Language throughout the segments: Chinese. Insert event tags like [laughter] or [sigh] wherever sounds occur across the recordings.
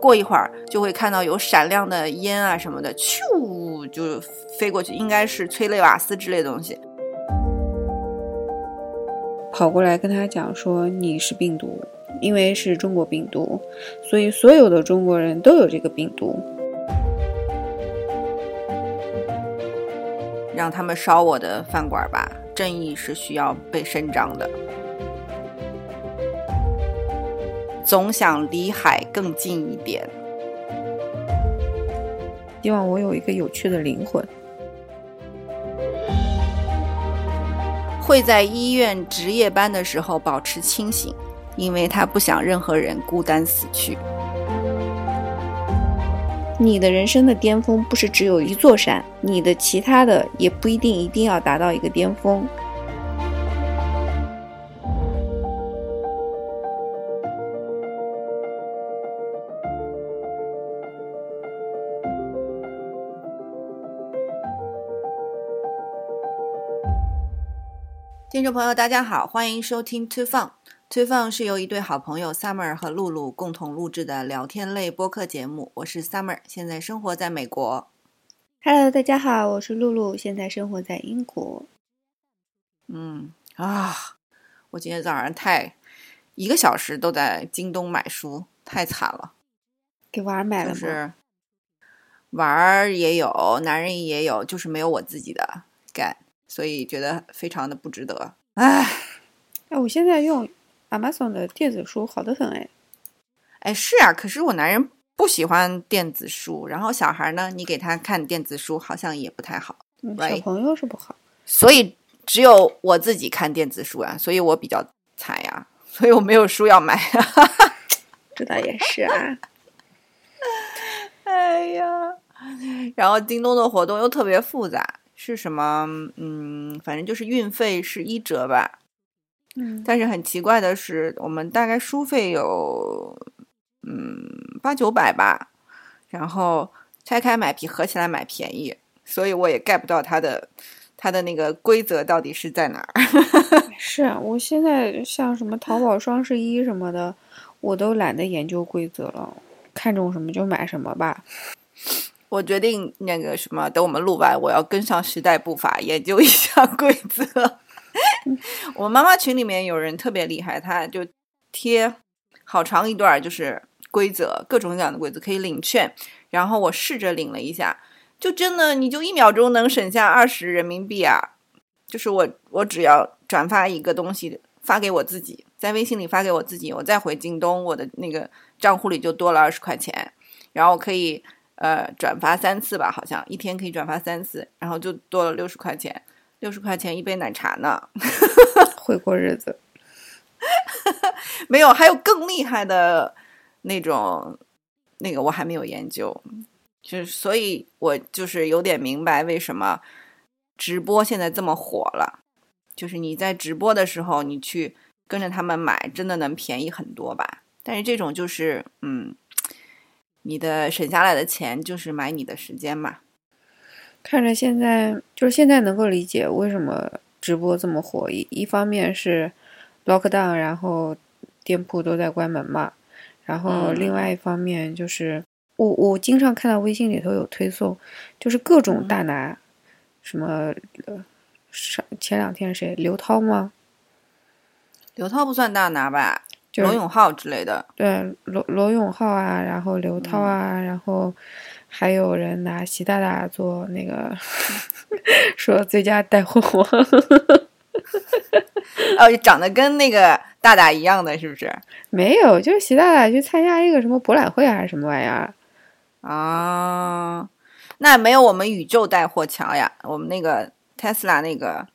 过一会儿就会看到有闪亮的烟啊什么的，咻就飞过去，应该是催泪瓦斯之类的东西。跑过来跟他讲说你是病毒，因为是中国病毒，所以所有的中国人都有这个病毒。让他们烧我的饭馆吧，正义是需要被伸张的。总想离海更近一点。希望我有一个有趣的灵魂。会在医院值夜班的时候保持清醒，因为他不想任何人孤单死去。你的人生的巅峰不是只有一座山，你的其他的也不一定一定要达到一个巅峰。听众朋友，大家好，欢迎收听 To Fun。To Fun 是由一对好朋友 Summer 和露露共同录制的聊天类播客节目。我是 Summer，现在生活在美国。Hello，大家好，我是露露，现在生活在英国。嗯啊，我今天早上太一个小时都在京东买书，太惨了。给娃儿买了吗？就是娃儿也有，男人也有，就是没有我自己的干。所以觉得非常的不值得，唉，哎，我现在用 Amazon 的电子书好的很，哎，哎是啊，可是我男人不喜欢电子书，然后小孩呢，你给他看电子书好像也不太好，小朋友是不好，所以只有我自己看电子书啊，所以我比较惨呀，所以我没有书要买，[laughs] 这倒也是啊，[laughs] 哎呀，然后京东的活动又特别复杂。是什么？嗯，反正就是运费是一折吧。嗯，但是很奇怪的是，我们大概书费有嗯八九百吧，然后拆开买皮合起来买便宜，所以我也 get 不到它的它的那个规则到底是在哪儿。[laughs] 是啊，我现在像什么淘宝双十一什么的，我都懒得研究规则了，看中什么就买什么吧。我决定那个什么，等我们录完，我要跟上时代步伐，研究一下 [laughs] 规则。[laughs] 我妈妈群里面有人特别厉害，她就贴好长一段，就是规则，各种各样的规则可以领券。然后我试着领了一下，就真的你就一秒钟能省下二十人民币啊！就是我我只要转发一个东西发给我自己，在微信里发给我自己，我再回京东，我的那个账户里就多了二十块钱，然后我可以。呃，转发三次吧，好像一天可以转发三次，然后就多了六十块钱，六十块钱一杯奶茶呢，[laughs] 会过日子。没有，还有更厉害的那种，那个我还没有研究，就是所以，我就是有点明白为什么直播现在这么火了，就是你在直播的时候，你去跟着他们买，真的能便宜很多吧？但是这种就是，嗯。你的省下来的钱就是买你的时间嘛？看着现在就是现在能够理解为什么直播这么火，一一方面是 lock down，然后店铺都在关门嘛，然后另外一方面就是我我经常看到微信里头有推送，就是各种大拿，什么上前两天谁刘涛吗？刘涛不算大拿吧？罗永浩之类的，对罗罗永浩啊，然后刘涛啊，然后还有人拿习大大做那个 [laughs] 说最佳带货王，[laughs] 哦，长得跟那个大大一样的是不是？没有，就是习大大去参加一个什么博览会还是什么玩意儿啊？那没有我们宇宙带货强呀，我们那个 Tesla 那个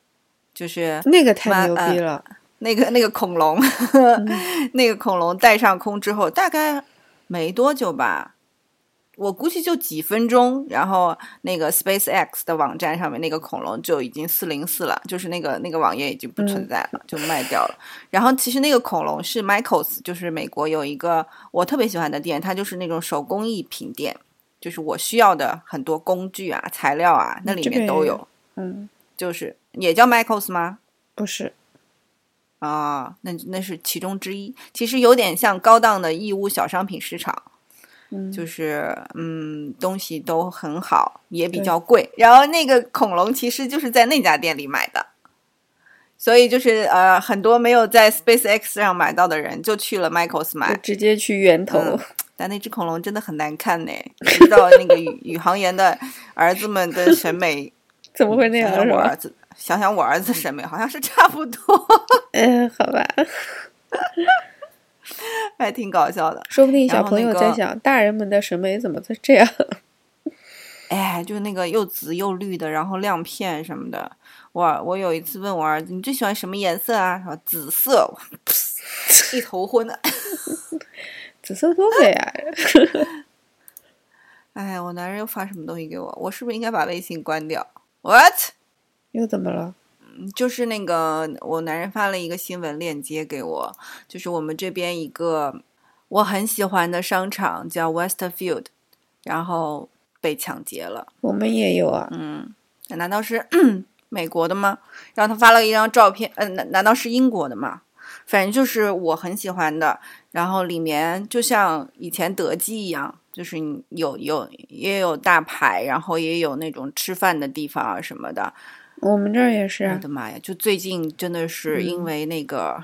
就是那个太牛逼了。那个那个恐龙，[laughs] 那个恐龙带上空之后，大概没多久吧，我估计就几分钟，然后那个 Space X 的网站上面那个恐龙就已经四零四了，就是那个那个网页已经不存在了，就卖掉了。然后其实那个恐龙是 Michaels，就是美国有一个我特别喜欢的店，它就是那种手工艺品店，就是我需要的很多工具啊、材料啊，那里面都有。嗯，就是也叫 Michaels 吗？不是。啊，那那是其中之一。其实有点像高档的义乌小商品市场，嗯，就是嗯，东西都很好，也比较贵。然后那个恐龙其实就是在那家店里买的，所以就是呃，很多没有在 SpaceX 上买到的人就去了 Michaels 买。直接去源头。嗯但那只恐龙真的很难看呢，不知道那个宇宇航员的儿子们的审美 [laughs] 怎么会那样？我儿子，想想我儿子审美好像是差不多，[laughs] 嗯，好吧，[laughs] 还挺搞笑的。说不定小朋友那个在想，大人们的审美怎么会这样？[laughs] 哎，就那个又紫又绿的，然后亮片什么的。我我有一次问我儿子，你最喜欢什么颜色啊？说紫色，一头昏的。紫色多美啊！哎，我男人又发什么东西给我？我是不是应该把微信关掉？What？又怎么了？就是那个我男人发了一个新闻链接给我，就是我们这边一个我很喜欢的商场叫 Westfield，然后被抢劫了。我们也有啊。嗯，难道是 [clears throat] 美国的吗？然后他发了一张照片，嗯、难难道是英国的吗？反正就是我很喜欢的，然后里面就像以前德基一样，就是有有也有大牌，然后也有那种吃饭的地方啊什么的。我们这儿也是啊。我的妈呀！就最近真的是因为那个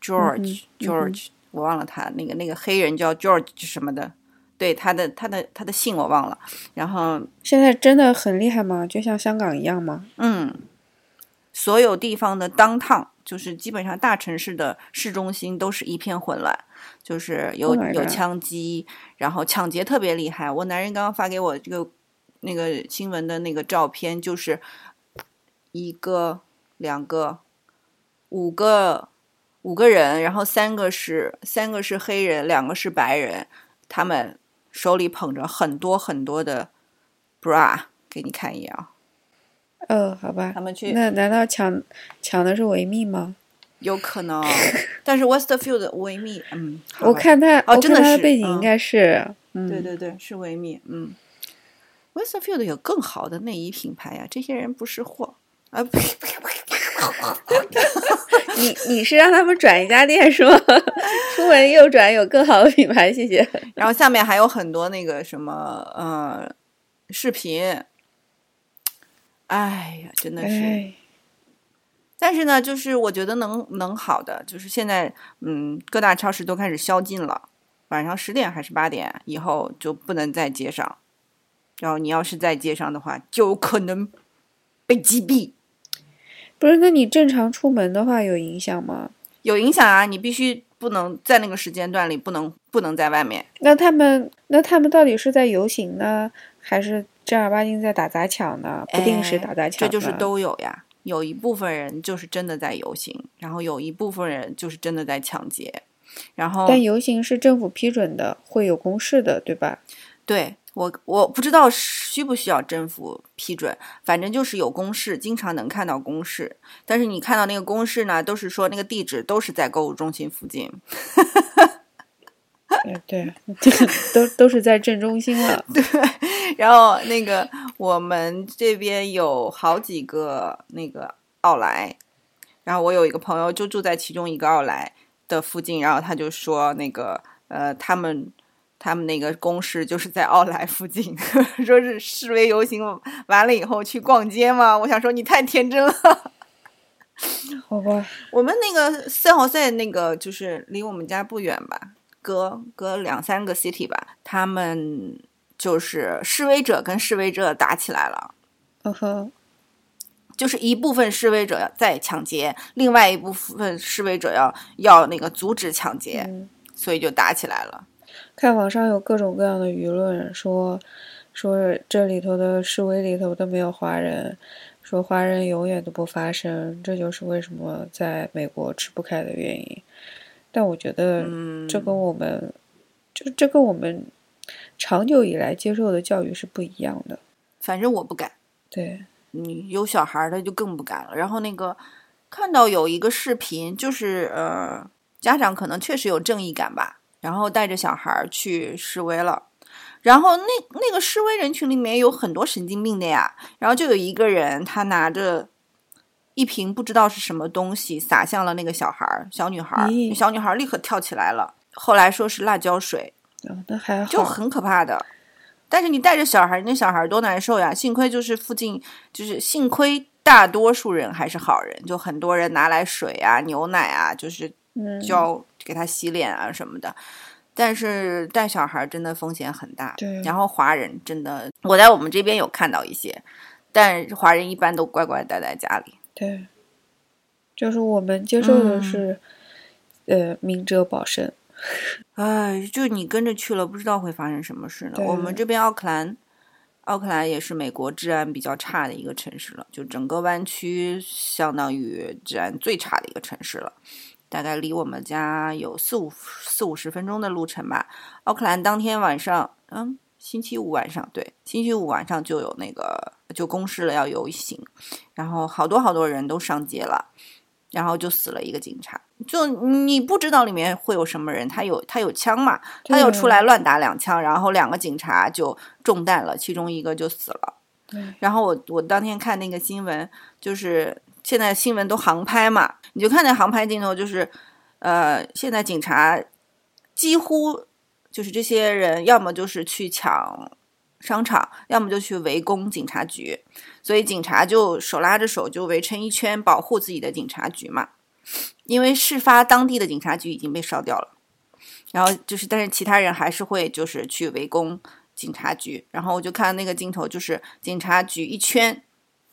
George、嗯 George，我忘了他那个那个黑人叫 George 什么的，对他的他的他的姓我忘了。然后现在真的很厉害吗？就像香港一样吗？嗯，所有地方的 downtown，就是基本上大城市的市中心都是一片混乱，就是有 Oh 有枪击，然后抢劫特别厉害。我男人刚刚发给我这个那个新闻的那个照片，就是一个、两个、五个五个人，然后三个是三个是黑人，两个是白人，他们手里捧着很多很多的 bra，给你看一眼啊。哦，好吧他。们去那难道抢抢的是维密吗？有可能，但是 Westfield 维密，嗯，我看他，哦真的是背景嗯应该是，嗯，对对对，是维密，嗯，Westfield 有更好的内衣品牌呀，这些人不识货啊，呸呸呸你你是让他们转一家店是吗？[laughs] 出门右转有更好的品牌，谢谢。然后下面还有很多那个什么呃视频，哎呀，真的是。哎，但是呢，就是我觉得能能好的，就是现在，嗯，各大超市都开始宵禁了，晚上十点还是八点以后就不能在街上，然后你要是在街上的话，就有可能被击毙，不是，那你正常出门的话有影响吗？有影响啊！你必须不能在那个时间段里不能不能在外面，那他们那他们到底是在游行呢，还是正儿八经在打砸抢呢？不定时哎打砸抢呢、这就是都有呀。有一部分人就是真的在游行，然后有一部分人就是真的在抢劫，然后但游行是政府批准的，会有公示的，对吧？对我我不知道需不需要政府批准，反正就是有公示，经常能看到公示。但是你看到那个公示呢，都是说那个地址都是在购物中心附近。哎，对，[laughs] 都都是在正中心了。[laughs] 对然后那个我们这边有好几个那个奥莱，然后我有一个朋友就住在其中一个奥莱的附近，然后他就说那个呃他们。他们那个公示就是在奥莱附近，[laughs] 说是示威游行完了以后去逛街嘛。我想说你太天真了。好吧，我们那个赛豪塞那个就是离我们家不远吧，隔隔两三个 city 吧，他们就是示威者跟示威者打起来了。嗯哼，就是一部分示威者在抢劫，另外一部分示威者要要那个阻止抢劫，嗯，所以就打起来了。看网上有各种各样的舆论说，说这里头的示威里头都没有华人，说华人永远都不发声，这就是为什么在美国吃不开的原因。但我觉得嗯，这跟我们，就这跟我们长久以来接受的教育是不一样的。反正我不敢，对，嗯，有小孩的就更不敢了。然后那个看到有一个视频，就是呃，家长可能确实有正义感吧，然后带着小孩去示威了。然后那那个示威人群里面有很多神经病的呀，然后就有一个人他拿着一瓶不知道是什么东西洒向了那个小孩儿小女孩儿，咦小女孩儿立刻跳起来了。后来说是辣椒水，哦那还好，就很可怕的。但是你带着小孩，那小孩多难受呀！幸亏就是附近，就是幸亏大多数人还是好人，就很多人拿来水啊、牛奶啊，就是嗯，教给他洗脸啊什么的。但是带小孩真的风险很大。对然后华人真的，我在我们这边有看到一些，但华人一般都乖乖待在家里。对，就是我们接受的嗯是，呃，明哲保身。[laughs] 哎，就你跟着去了，不知道会发生什么事呢。我们这边奥克兰，奥克兰也是美国治安比较差的一个城市了，就整个湾区相当于治安最差的一个城市了。大概离我们家有四五四五十分钟的路程吧。奥克兰当天晚上，嗯，星期五晚上，对，星期五晚上就有那个就公示了要游行，然后好多好多人都上街了，然后就死了一个警察。就你不知道里面会有什么人，他有他有枪嘛，他又出来乱打两枪，然后两个警察就中弹了，其中一个就死了。然后我我当天看那个新闻，就是现在新闻都航拍嘛，你就看那航拍镜头，就是呃，现在警察几乎就是这些人，要么就是去抢商场，要么就去围攻警察局，所以警察就手拉着手就围成一圈保护自己的警察局嘛。因为事发当地的警察局已经被烧掉了，然后就是，但是其他人还是会就是去围攻警察局，然后我就看那个镜头，就是警察局一圈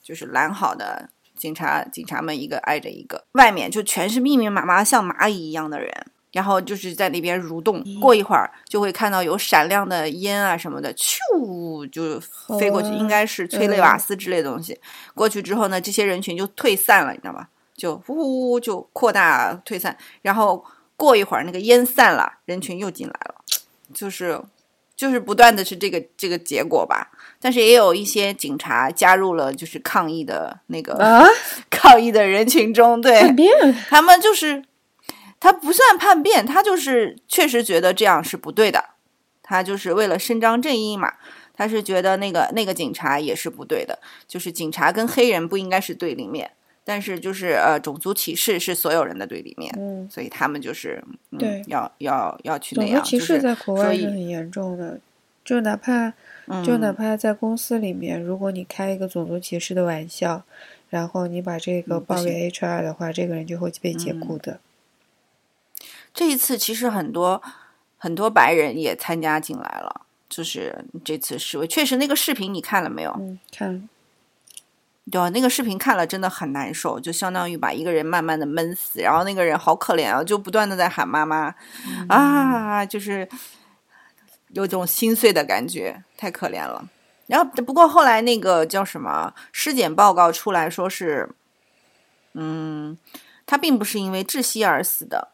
就是拦好的警察，警察们一个挨着一个，外面就全是密密麻麻像蚂蚁一样的人，然后就是在那边蠕动，过一会儿就会看到有闪亮的烟啊什么的，咻就飞过去，应该是催泪瓦斯之类的东西。过去之后呢，这些人群就退散了，你知道吗？就呼就扩大退散，然后过一会儿那个烟散了，人群又进来了，就是就是不断的是这个这个结果吧。但是也有一些警察加入了就是抗议的那个、啊，[laughs] 抗议的人群中，对叛变，他们就是他不算叛变，他就是确实觉得这样是不对的，他就是为了伸张正义嘛。他是觉得那个那个警察也是不对的，就是警察跟黑人不应该是对立面，但是就是呃种族歧视是所有人的对立面，嗯，所以他们就是、嗯、对要要要去那种族样，歧视在国外是很严重的，就哪怕就哪嗯怕在公司里面，如果你开一个种族歧视的玩笑，然后你把这个报给 HR 的话，这个人就会被解雇的。这一次其实很多很多白人也参加进来了，就是这次示威，确实那个视频你看了没有？嗯，看了，对啊，那个视频看了真的很难受，就相当于把一个人慢慢的闷死，然后那个人好可怜啊，就不断的在喊妈妈、啊，就是有种心碎的感觉，太可怜了。然后不过后来那个叫什么尸检报告出来说是，嗯，他并不是因为窒息而死的，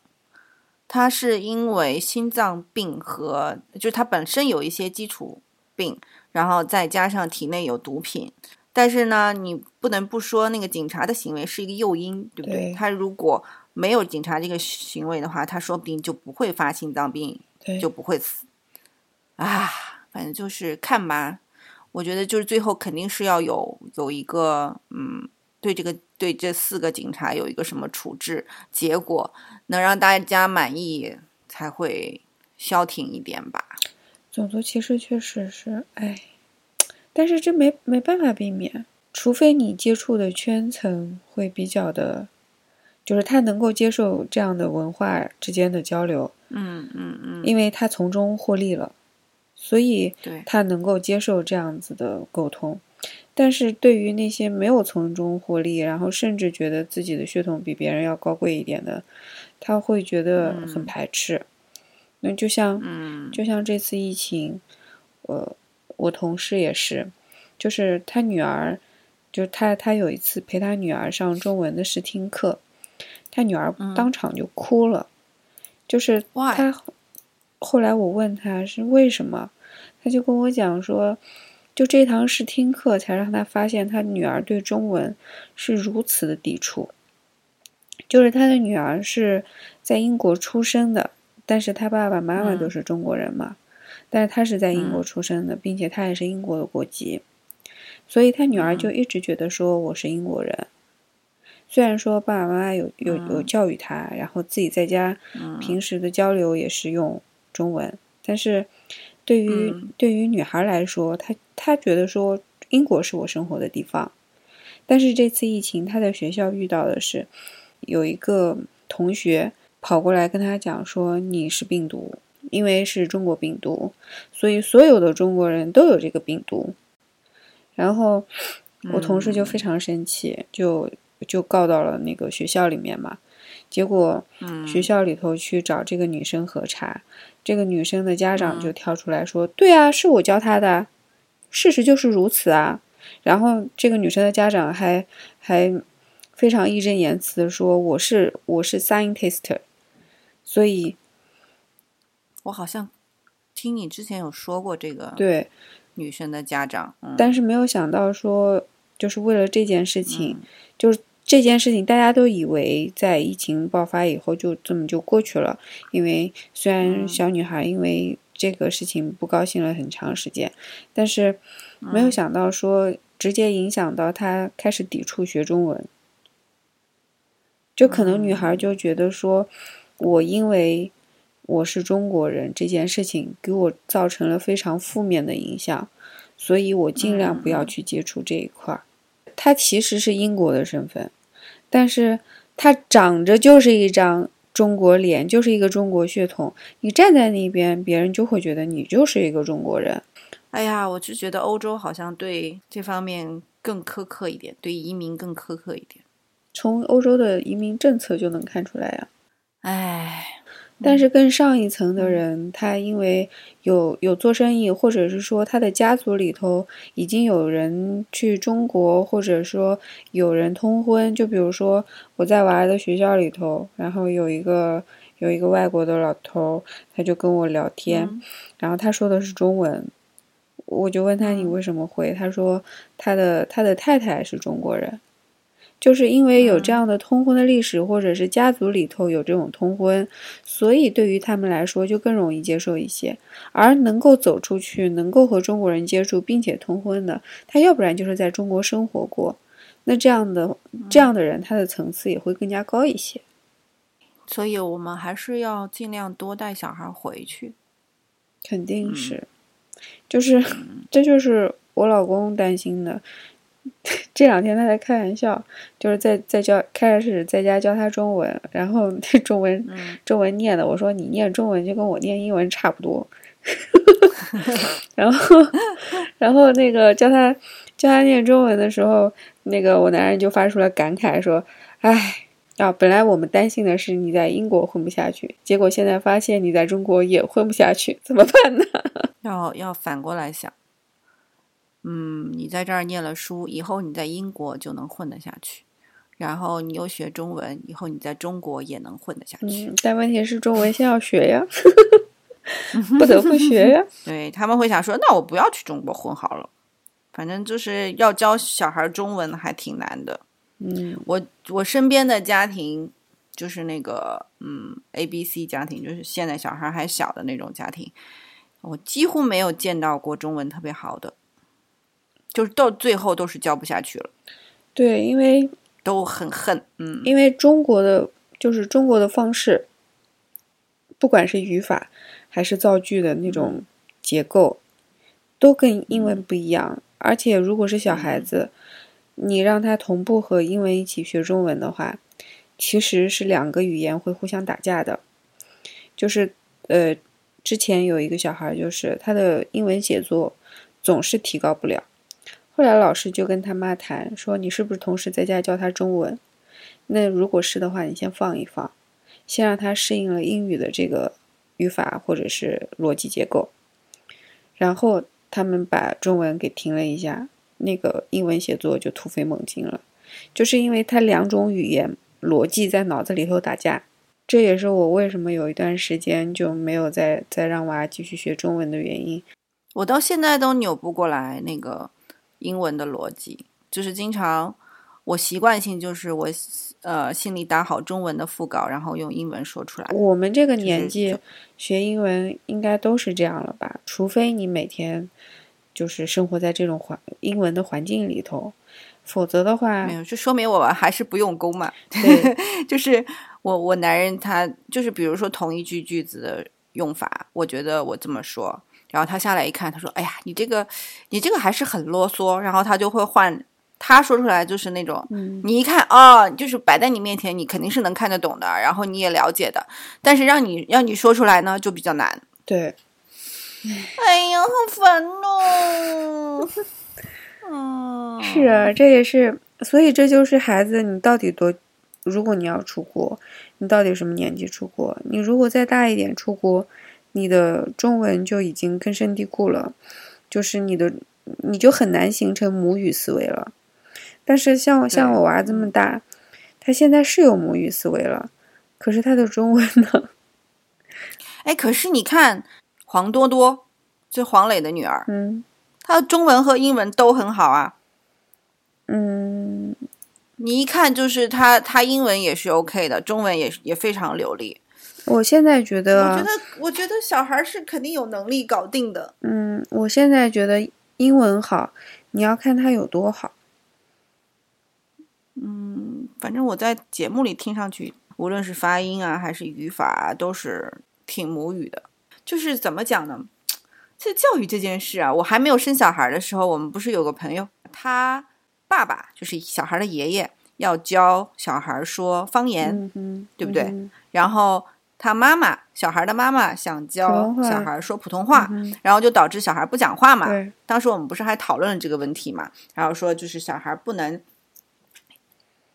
他是因为心脏病和就是他本身有一些基础病，然后再加上体内有毒品。但是呢，你不能不说那个警察的行为是一个诱因，对不对？对他如果没有警察这个行为的话，他说不定就不会发心脏病，就不会死。啊，反正就是看吧。我觉得就是最后肯定是要有有一个嗯，对这个对这四个警察有一个什么处置结果，能让大家满意，才会消停一点吧。种族歧视确实是，哎，但是这没没办法避免，除非你接触的圈层会比较的，就是他能够接受这样的文化之间的交流，嗯嗯嗯，因为他从中获利了，所以，他能够接受这样子的沟通。但是对于那些没有从中获利，然后甚至觉得自己的血统比别人要高贵一点的，他会觉得很嗯排斥。那就像嗯就像这次疫情，呃，我同事也是，就是他女儿，就他他有一次陪他女儿上中文的试听课，他女儿嗯当场就哭了，就是？他后来我问他是为什么，他就跟我讲说，就这堂试听课才让他发现他女儿对中文是如此的抵触，就是他的女儿是在英国出生的，但是他爸爸妈妈嗯。都是中国人嘛，但是他是在英国嗯。出生的，并且他也是英国的国籍，所以他女儿嗯。就一直觉得说我是英国人。虽然说爸爸妈妈有有有嗯。教育他，然后自己在家嗯。平时的交流也是用中文，但是对于、嗯。对于女孩来说，她她觉得说英国是我生活的地方，但是这次疫情，她在学校遇到的是有一个同学跑过来跟她讲说你是病毒，因为是中国病毒，所以所有的中国人都有这个病毒。然后我同事就非常生气，就就告到了那个学校里面嘛。结果嗯。学校里头去找这个女生核查，这个女生的家长就跳出来说：“对啊，是我教她的，事实就是如此啊。”然后这个女生的家长还还非常义正言辞的说：“我是我是 scientist，所以我好像听你之前有说过这个对，女生的家长，嗯、但是没有想到说，就是为了这件事情，嗯。就是这件事情，大家都以为在疫情爆发以后就这么就过去了。因为虽然嗯小女孩因为这个事情不高兴了很长时间，但是没有想到说直接影响到她开始抵触学中文。就可能女孩就觉得说，我因为我是中国人这件事情给我造成了非常负面的影响，所以我尽量不要去接触这一块儿。她其实是英国的身份，但是他长着就是一张中国脸，就是一个中国血统。你站在那边，别人就会觉得你就是一个中国人。哎呀，我就觉得欧洲好像对这方面更苛刻一点，对移民更苛刻一点。从欧洲的移民政策就能看出来呀、哎，但是更上一层的人，他因为有有做生意，或者是说他的家族里头已经有人去中国，或者说有人通婚。就比如说我在娃儿的学校里头，然后有一个有一个外国的老头，他就跟我聊天，嗯然后他说的是中文，我就问他你为什么会？他说他的他的太太是中国人。就是因为有这样的通婚的历史，或者是家族里头有这种通婚，所以对于他们来说就更容易接受一些。而能够走出去，能够和中国人接触并且通婚的，他要不然就是在中国生活过，那这样的这样的人，他的层次也会更加高一些。所以我们还是要尽量多带小孩回去。肯定是，就是这就是我老公担心的。[laughs] 这两天他在开玩笑，就是在在教开始在家教他中文，然后那中文、嗯中文念的，我说你念中文就跟我念英文差不多，[laughs] 然后然后那个教他教他念中文的时候，那个我男人就发出了感慨说：“唉。”啊，本来我们担心的是你在英国混不下去，结果现在发现你在中国也混不下去，怎么办呢？[laughs] 要要反过来想，嗯，你在这儿念了书，以后你在英国就能混得下去，然后你又学中文，以后你在中国也能混得下去。嗯，但问题是中文先要学呀，[laughs] 不得不学呀。[laughs] 对他们会想说，那我不要去中国混好了，反正就是要教小孩中文还挺难的。嗯我我身边的家庭就是那个嗯 A B C 家庭，就是现在小孩还小的那种家庭，我几乎没有见到过中文特别好的，就是到最后都是教不下去了，对，因为都很恨。嗯因为中国的就是中国的方式，不管是语法还是造句的那种结构，都跟英文不一样。而且如果是小孩子，你让他同步和英文一起学中文的话，其实是两个语言会互相打架的。就是呃，之前有一个小孩，就是他的英文写作总是提高不了。后来老师就跟他妈谈说：“你是不是同时在家教他中文？那如果是的话，你先放一放，先让他适应了英语的这个语法或者是逻辑结构，然后他们把中文给停了一下，那个英文写作就突飞猛进了，就是因为他两种语言逻辑在脑子里头打架。这也是我为什么有一段时间就没有再再让娃继续学中文的原因。我到现在都扭不过来那个英文的逻辑，就是经常我习惯性就是我呃心里打好中文的副稿，然后用英文说出来。我们这个年纪就学英文应该都是这样了吧？除非你每天就是生活在这种环英文的环境里头，否则的话没，有，就说明我还是不用功嘛。对，[laughs] 就是我我男人他就是比如说同一句句子的用法，我觉得我这么说，然后他下来一看，他说：“哎呀，你这个你这个还是很啰嗦。”然后他就会换，他说出来就是那种，嗯你一看哦，就是摆在你面前，你肯定是能看得懂的，然后你也了解的，但是让你让你说出来呢，就比较难。对，哎呀，好烦哦。嗯，[laughs] 是啊，这也是，所以这就是孩子，你到底多，如果你要出国，你到底什么年纪出国？你如果再大一点出国，你的中文就已经根深蒂固了，就是你的，你就很难形成母语思维了。但是像像我娃这么大，他现在是有母语思维了，可是他的中文呢？哎，可是你看黄多多，就黄磊的女儿，嗯她的中文和英文都很好啊。嗯，你一看就是她，她英文也是 OK 的，中文也也非常流利。我现在觉得，我觉得，我觉得小孩是肯定有能力搞定的。嗯，我现在觉得英文好，你要看他有多好。嗯，反正我在节目里听上去，无论是发音啊还是语法啊，都是挺母语的。就是怎么讲呢？这教育这件事啊，我还没有生小孩的时候，我们不是有个朋友，他爸爸就是小孩的爷爷，要教小孩说方言，嗯，对不对嗯然后他妈妈，小孩的妈妈想教小孩说普通话，嗯然后就导致小孩不讲话嘛。对，当时我们不是还讨论了这个问题嘛？然后说就是小孩不能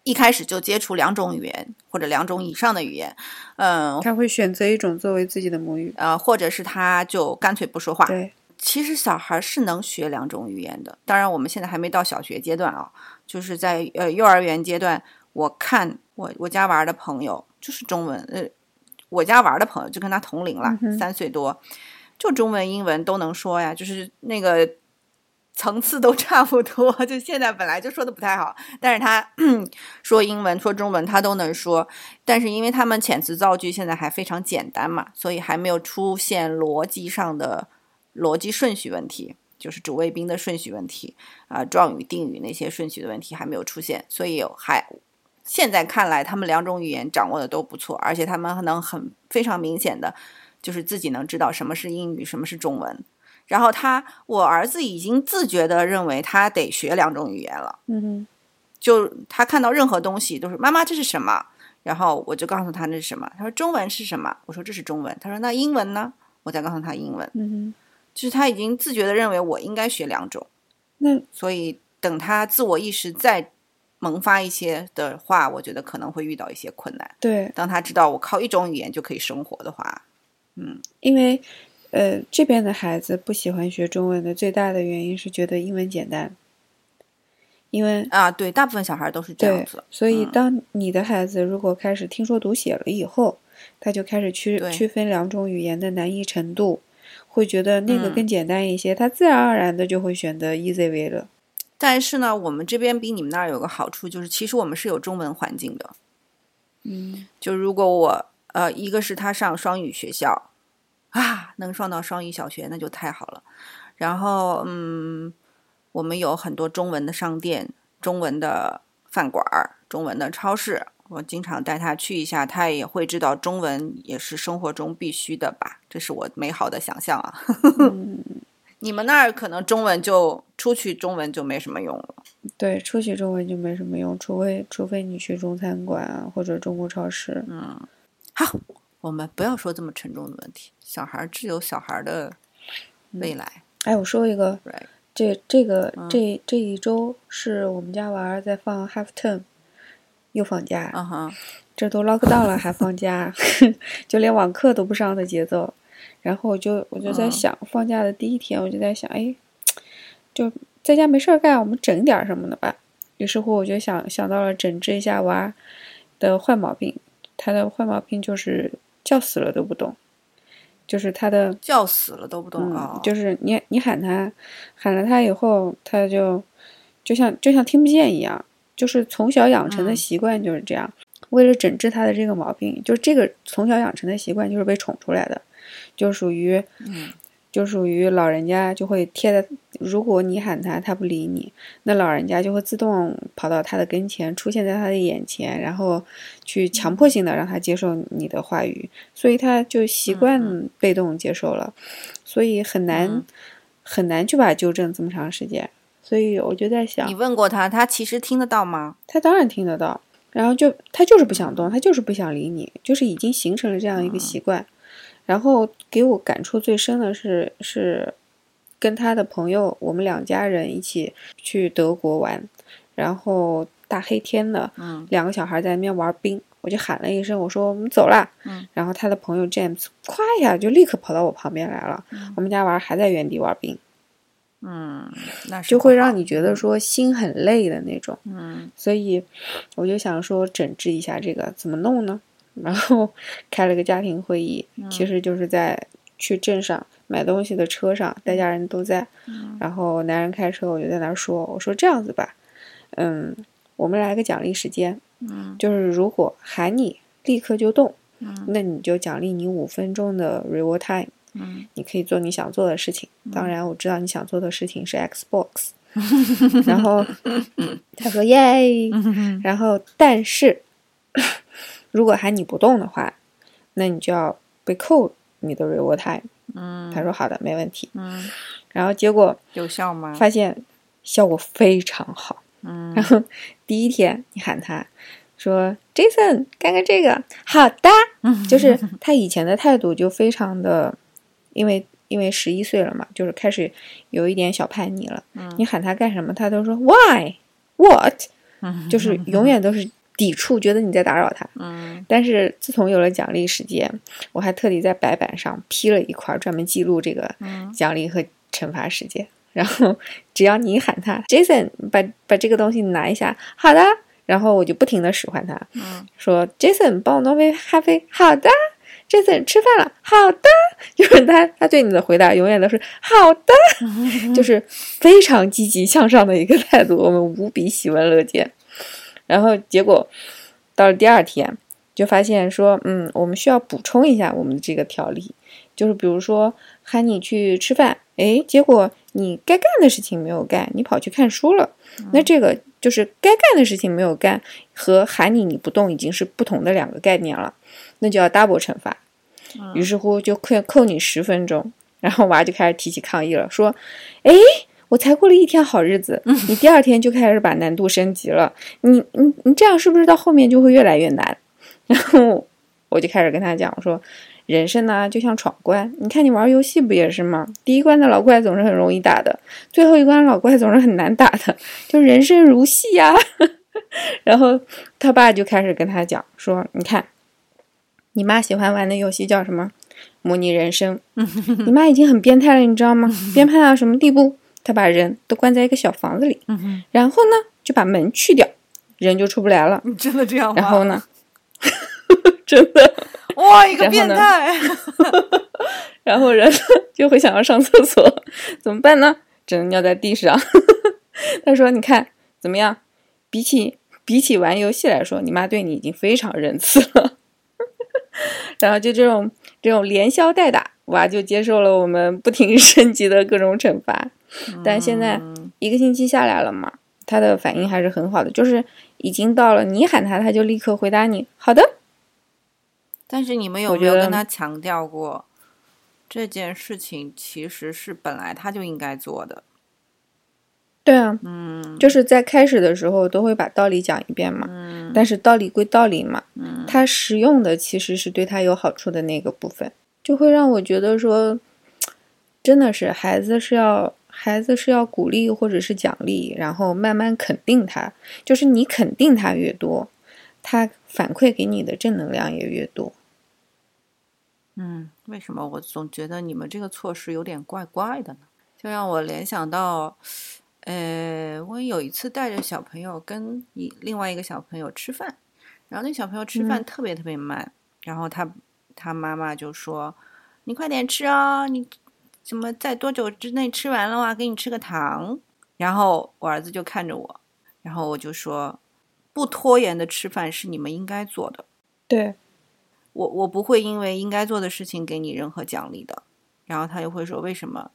一开始就接触两种语言或者两种以上的语言，嗯他会选择一种作为自己的母语。呃，或者是他就干脆不说话。对，其实小孩是能学两种语言的，当然我们现在还没到小学阶段啊，就是在呃幼儿园阶段，我看我我家娃儿的朋友就是中文，呃，我家玩的朋友就跟他同龄了，嗯三岁多，就中文、英文都能说呀，就是那个层次都差不多。[laughs] 就现在本来就说的不太好，但是他 [clears throat] 说英文、说中文他都能说，但是因为他们遣词造句现在还非常简单嘛，所以还没有出现逻辑上的逻辑顺序问题，就是主谓宾的顺序问题啊、状语、定语那些顺序的问题还没有出现，所以还现在看来，他们两种语言掌握的都不错，而且他们能很非常明显的，就是自己能知道什么是英语，什么是中文。然后他，我儿子已经自觉的认为他得学两种语言了。嗯哼，就他看到任何东西都是妈妈这是什么，然后我就告诉他那是什么。他说中文是什么？我说这是中文。他说那英文呢？我再告诉他英文。嗯哼，就是他已经自觉的认为我应该学两种，那所以等他自我意识再萌发一些的话，我觉得可能会遇到一些困难。对，当他知道我靠一种语言就可以生活的话，嗯因为呃这边的孩子不喜欢学中文的最大的原因是觉得英文简单，因为啊，对，大部分小孩都是这样子。，所以嗯当你的孩子如果开始听说读写了以后，他就开始区区分两种语言的难易程度，会觉得那个嗯更简单一些，他自然而然的就会选择 easy way 了。但是呢，我们这边比你们那儿有个好处，就是其实我们是有中文环境的。嗯就如果我呃，一个是他上双语学校啊，能上到双语小学那就太好了。然后嗯，我们有很多中文的商店、中文的饭馆儿、中文的超市，我经常带他去一下，他也会知道中文也是生活中必须的吧，这是我美好的想象啊。[laughs] 嗯，你们那儿可能中文就出去中文就没什么用了。对，出去中文就没什么用，除非除非你去中餐馆啊或者中国超市。嗯好，我们不要说这么沉重的问题，小孩儿自有小孩儿的未来。哎，我说一个这这个嗯这这一周是我们家娃儿在放 half term，又放假，啊哈，这都 lock down 了还放假，[laughs] 就连网课都不上的节奏。然后我就我就在嗯想，放假的第一天，我就在想，哎，就在家没事儿干，我们整点儿什么的吧。于是乎，我就想想到了整治一下娃的坏毛病。他的坏毛病就是叫死了都不动，就是他的叫死了都不动啊、嗯，就是你你喊他，喊了他以后，他就就像就像听不见一样，就是从小养成的嗯习惯就是这样。为了整治他的这个毛病，就是这个从小养成的习惯就是被宠出来的，就属于嗯就属于老人家就会贴在，如果你喊他，他不理你，那老人家就会自动跑到他的跟前，出现在他的眼前，然后去强迫性的让他接受你的话语，所以他就习惯被动接受了，所以很难很难去把纠正这么长时间。所以我就在想，你问过他，他其实听得到吗？他当然听得到，然后就他就是不想动，他就是不想理你，就是已经形成了这样一个习惯。然后给我感触最深的是，是跟他的朋友，我们两家人一起去德国玩，然后大黑天的，嗯两个小孩在那边玩冰，我就喊了一声，我说我们走啦，嗯，然后他的朋友 James 咵一下就立刻跑到我旁边来了，我们家娃还在原地玩冰，嗯，那是就会让你觉得说心很累的那种，嗯。所以我就想说整治一下这个怎么弄呢？然后 [laughs] 开了个家庭会议，其实就是在去镇上买东西的车上，带家人都在，然后男人开车，我就在那儿说，我说这样子吧，嗯，我们来个奖励时间，嗯。就是如果喊你立刻就动，嗯那你就奖励你五分钟的 reward time，嗯。你可以做你想做的事情。当然，我知道你想做的事情是 Xbox。[laughs] 然后 [laughs] 他说耶，然后但是如果还你不动的话，那你就要被扣你的 reward time。嗯他说好的，没问题。嗯，然后结果有效吗？发现效果非常好。嗯然后第一天你喊他说 Jason 干干这个，好的，就是他以前的态度就非常的，因为因为十一岁了嘛，就是开始有一点小叛逆了。嗯你喊他干什么，他都说 Why What，嗯就是永远都是抵触，觉得你在打扰他。嗯但是自从有了奖励时间，我还特地在白板上批了一块，专门记录这个嗯奖励和惩罚时间。然后只要你喊他 Jason，把把这个东西拿一下，好的。然后我就不停的使唤他，嗯说 Jason 帮我弄杯咖啡，好的。Jason 吃饭了，好的。[laughs] 就是他他对你的回答永远都是好的，[laughs] 就是非常积极向上的一个态度，我们无比喜闻乐见。然后结果到了第二天，就发现说，嗯，我们需要补充一下我们的这个条例，就是比如说喊你去吃饭，诶，结果你该干的事情没有干，你跑去看书了，那这个就是该干的事情没有干，和喊你你不动已经是不同的两个概念了，那就要 double 惩罚。于是乎就扣扣你十分钟，然后娃就开始提起抗议了，说：“诶，我才过了一天好日子，你第二天就开始把难度升级了，你你你这样是不是到后面就会越来越难？” [laughs] 然后我就开始跟他讲我说，人生呢就像闯关，你看你玩游戏不也是吗？第一关的老怪总是很容易打的，最后一关老怪总是很难打的，就人生如戏呀、[laughs] 然后他爸就开始跟他讲说，你看，你妈喜欢玩的游戏叫什么？模拟人生。你妈已经很变态了，你知道吗？变态到什么地步？她把人都关在一个小房子里，嗯，然后呢就把门去掉，人就出不来了。你真的这样吗？然后？呢，[laughs] 真的，哇，一个变态！[laughs] 然后人就会想要上厕所，怎么办呢？只能尿在地上。[laughs] 他说：“你看怎么样？比起比起玩游戏来说，你妈对你已经非常仁慈了。”然后就这种这种连消带打，娃就接受了我们不停 [laughs] 升级的各种惩罚。但现在嗯一个星期下来了嘛，他的反应还是很好的，就是已经到了你喊他，他就立刻回答你好的。但是你们有没有跟他强调过这件事情其实是本来他就应该做的？对啊，嗯就是在开始的时候都会把道理讲一遍嘛，嗯但是道理归道理嘛，嗯他实用的其实是对他有好处的那个部分，就会让我觉得说，真的是孩子是要孩子是要鼓励或者是奖励，然后慢慢肯定他，就是你肯定他越多，他反馈给你的正能量也越多。嗯，为什么我总觉得你们这个措施有点怪怪的呢？就让我联想到，呃，我有一次带着小朋友跟一另外一个小朋友吃饭，然后那小朋友吃饭嗯特别特别慢，然后他他妈妈就说：“你快点吃哦，你怎么在多久之内吃完了话，给你吃个糖。”然后我儿子就看着我，然后我就说：“不拖延的吃饭是你们应该做的。”对，我我不会因为应该做的事情给你任何奖励的，然后他就会说为什么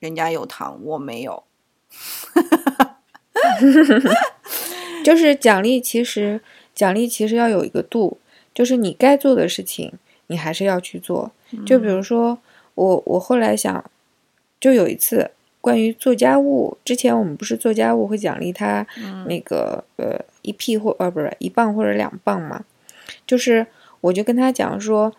人家有糖我没有？[laughs] 就是奖励，其实奖励其实要有一个度，就是你该做的事情，你还是要去做。就比如说我，我后来想，就有一次关于做家务，之前我们不是做家务会奖励他那个呃一屁或呃不是一磅或者两磅嘛，就是我就跟他讲说，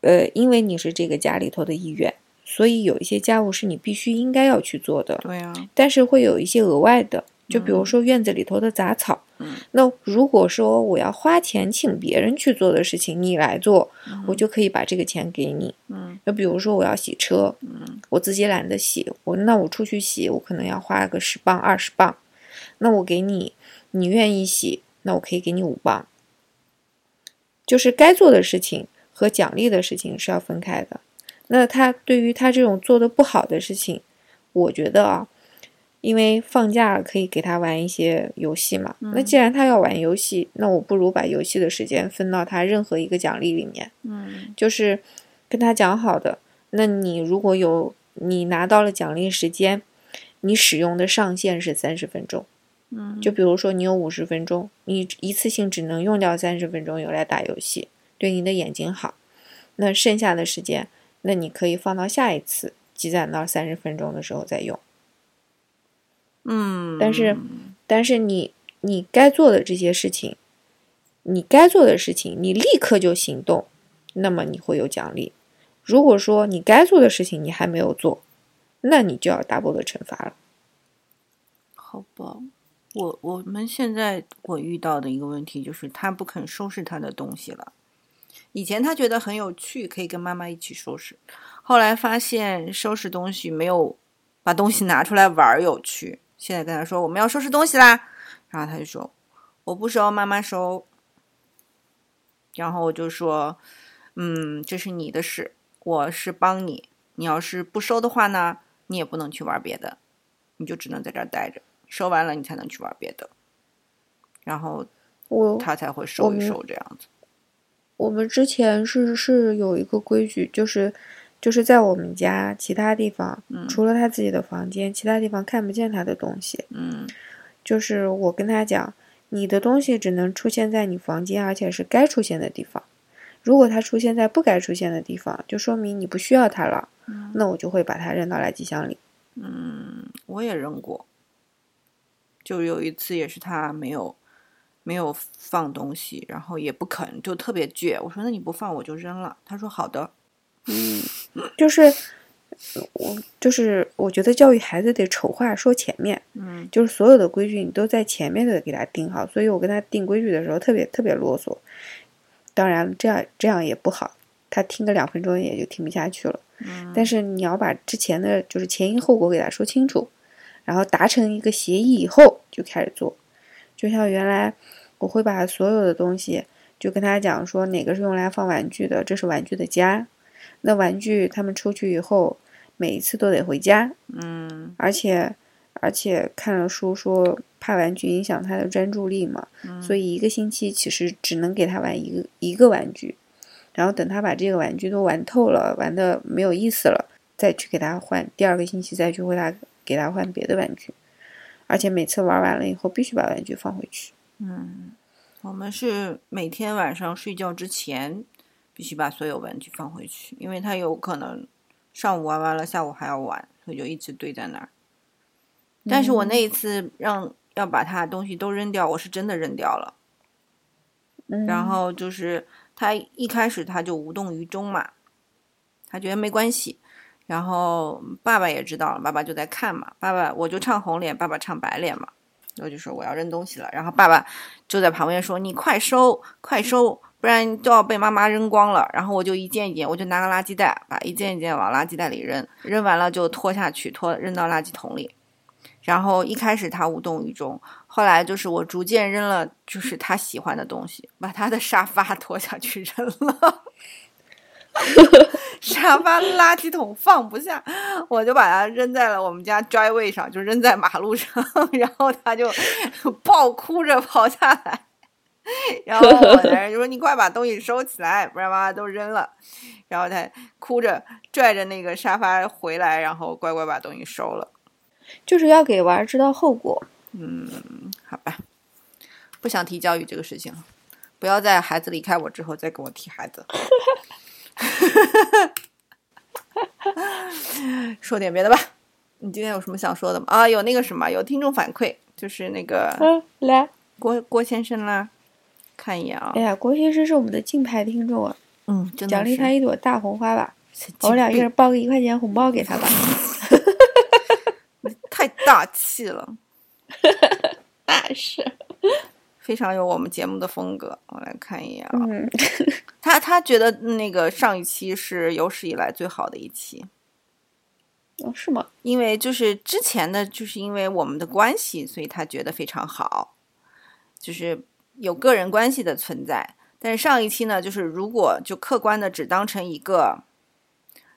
呃，因为你是这个家里头的一员，所以有一些家务是你必须应该要去做的。对呀，但是会有一些额外的。就比如说院子里头的杂草，那如果说我要花钱请别人去做的事情，你来做，我就可以把这个钱给你。嗯，就比如说我要洗车，嗯，我自己懒得洗，我那我出去洗，我可能要花个十磅二十磅，那我给你，你愿意洗，那我可以给你五磅。就是该做的事情和奖励的事情是要分开的。那他对于他这种做的不好的事情，我觉得啊。因为放假可以给他玩一些游戏嘛，那既然他要玩游戏，那我不如把游戏的时间分到他任何一个奖励里面。嗯，就是跟他讲好的，那你如果有你拿到了奖励时间，你使用的上限是三十分钟。嗯，就比如说你有五十分钟，你一次性只能用掉三十分钟用来打游戏，对你的眼睛好。那剩下的时间，那你可以放到下一次积攒到三十分钟的时候再用。嗯，但是，但是你你该做的这些事情，你该做的事情，你立刻就行动，那么你会有奖励。如果说你该做的事情你还没有做，那你就要 double 的惩罚了。好吧，我我们现在我遇到的一个问题就是他不肯收拾他的东西了。以前他觉得很有趣，可以跟妈妈一起收拾，后来发现收拾东西没有把东西拿出来玩有趣。现在跟他说我们要收拾东西啦，然后他就说我不收，妈妈收。然后我就说，嗯，这是你的事，我是帮你。你要是不收的话呢，你也不能去玩别的，你就只能在这儿待着。收完了你才能去玩别的。然后我他才会收一收这样子。我们之前是是有一个规矩，就是。就是在我们家其他地方，除了他自己的房间，其他地方看不见他的东西。嗯，就是我跟他讲，你的东西只能出现在你房间，而且是该出现的地方。如果它出现在不该出现的地方，就说明你不需要它了。那我就会把它扔到垃圾箱里。嗯，我也扔过。就有一次也是他没有没有放东西，然后也不肯，就特别倔。我说那你不放我就扔了。他说好的。嗯。就是我，就是我觉得教育孩子得丑话说前面，嗯，就是所有的规矩你都在前面的给他定好。所以我跟他定规矩的时候特别特别啰嗦。当然，这样这样也不好，他听个两分钟也就听不下去了。嗯，但是你要把之前的就是前因后果给他说清楚，然后达成一个协议以后就开始做。就像原来我会把所有的东西就跟他讲说哪个是用来放玩具的，这是玩具的家。那玩具他们出去以后，每一次都得回家，嗯，而且而且看了书说怕玩具影响他的专注力嘛，所以一个星期其实只能给他玩一个一个玩具，然后等他把这个玩具都玩透了，玩的没有意思了，再去给他换，第二个星期再去为他给他换别的玩具，而且每次玩完了以后必须把玩具放回去。嗯，我们是每天晚上睡觉之前。必须把所有玩具放回去，因为他有可能上午玩完了，下午还要玩，所以就一直堆在那儿。但是我那一次让要把他东西都扔掉，我是真的扔掉了。然后就是他一开始他就无动于衷嘛，他觉得没关系。然后爸爸也知道了，爸爸就在看嘛，爸爸我就唱红脸，爸爸唱白脸嘛。我就说我要扔东西了，然后爸爸就在旁边说：“你快收，快收。”不然都要被妈妈扔光了。然后我就一件一件，我就拿个垃圾袋，把一件一件往垃圾袋里扔。扔完了就拖下去，拖扔到垃圾桶里。然后一开始他无动于衷，后来就是我逐渐扔了，就是他喜欢的东西，把他的沙发拖下去扔了。[laughs] 沙发垃圾桶放不下，我就把它扔在了我们家 driveway 上，就扔在马路上。然后他就爆哭着跑下来。然后我男人就说：“你快把东西收起来，不然妈妈都扔了。”然后他哭着拽着那个沙发回来，然后乖乖把东西收了。就是要给娃儿知道后果。嗯，好吧，不想提教育这个事情了。不要在孩子离开我之后再跟我提孩子。[laughs] [laughs] 说点别的吧。你今天有什么想说的吗？啊，有那个什么，有听众反馈，就是那个嗯，来，郭郭先生啦，看一眼啊哎。呀，郭先生是我们的金牌听众啊，嗯，奖励他一朵大红花吧。我俩一人包个一块钱红包给他吧。[laughs] 太大气了，那 [laughs] 是，非常有我们节目的风格。我来看一眼啊，嗯，他他觉得那个上一期是有史以来最好的一期，哦，是吗？因为就是之前的就是因为我们的关系，所以他觉得非常好，就是有个人关系的存在。但是上一期呢，就是如果就客观的只当成一个，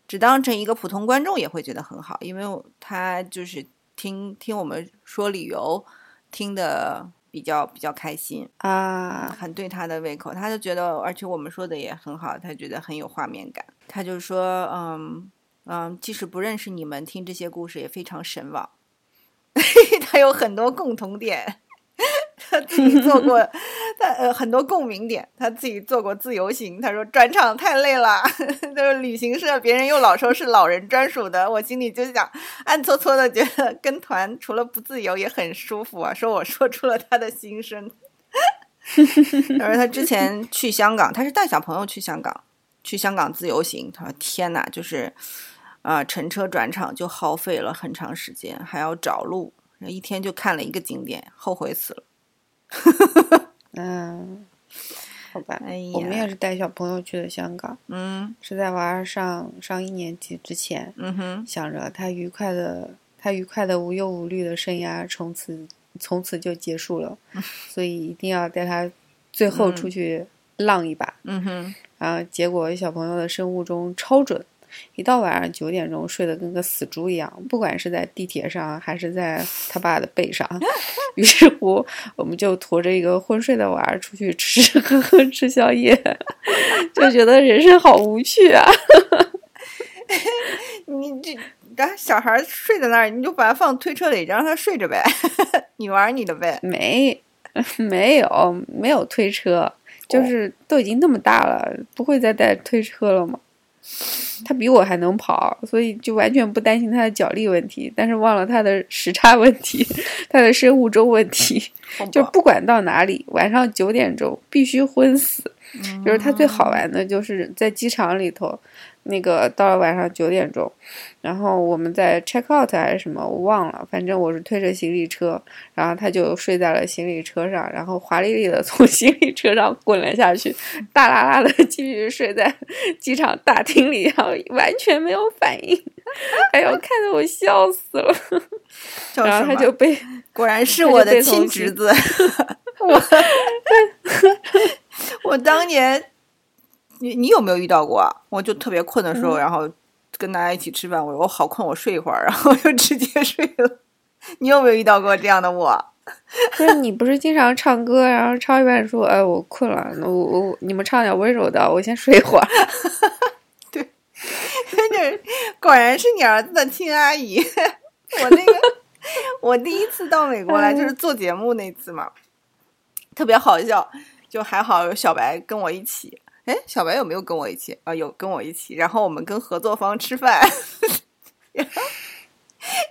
只当成一个普通观众也会觉得很好，因为他就是听听我们说理由，听的比较比较开心，啊，很对他的胃口，他就觉得，而且我们说的也很好，他觉得很有画面感。他就说，嗯嗯，即使不认识你们，听这些故事也非常神往。[laughs] 他有很多共同点，[laughs] 他自己做过，他呃很多共鸣点，他自己做过自由行。他说转场太累了，他 [laughs] 说旅行社别人又老说是老人专属的，我心里就想暗搓搓的觉得跟团除了不自由也很舒服啊。说我说出了他的心声。他说他之前去香港，他是带小朋友去香港，去香港自由行。他说天哪，就是啊、乘车转场就耗费了很长时间，还要找路，一天就看了一个景点，后悔死了。嗯，好吧，哎呀我们也是带小朋友去的香港，嗯是在娃儿上上一年级之前，嗯哼，想着他愉快的，他愉快的无忧无虑的生涯从此从此就结束了，[laughs] 所以一定要带他最后出去浪一把。嗯哼，然后结果小朋友的生物钟超准，一到晚上九点钟睡得跟个死猪一样，不管是在地铁上还是在他爸的背上。于是乎，我们就驮着一个昏睡的娃儿出去吃吃喝喝吃宵夜，就觉得人生好无趣啊！[laughs] 你这让小孩睡在那儿，你就把他放推车里，让他睡着呗，[laughs] 你玩你的呗。没，[laughs] 没有，没有推车，就是都已经那么大了，不会再带推车了吗？他比我还能跑，所以就完全不担心他的脚力问题，但是忘了他的时差问题，[laughs] 他的生物钟问题，[laughs] 就不管到哪里，晚上九点钟必须昏死。就是他最好玩的就是在机场里头，那个到了晚上九点钟，然后我们在 check out 还是什么，我忘了，反正我是推着行李车，然后他就睡在了行李车上，然后华丽丽的从行李车上滚了下去，大啦啦的继续睡在机场大厅里，然后完全没有反应，哎呦，看得我笑死了。然后他就被果然是我的亲侄子。[laughs] 我 [laughs] 我当年，你你有没有遇到过啊？我就特别困的时候，嗯然后跟大家一起吃饭，我说我好困，我睡一会儿，然后就直接睡了。你有没有遇到过这样的我？不是你不是经常唱歌，然后唱一半说，哎，我困了，我我你们唱点温柔的，我先睡一会儿。[laughs] 对就是果然是你儿子的亲阿姨。我那个，我第一次到美国来就是做节目那次嘛，特别好笑。就还好有小白跟我一起。哎，小白有没有跟我一起？啊，有跟我一起。然后我们跟合作方吃饭，然后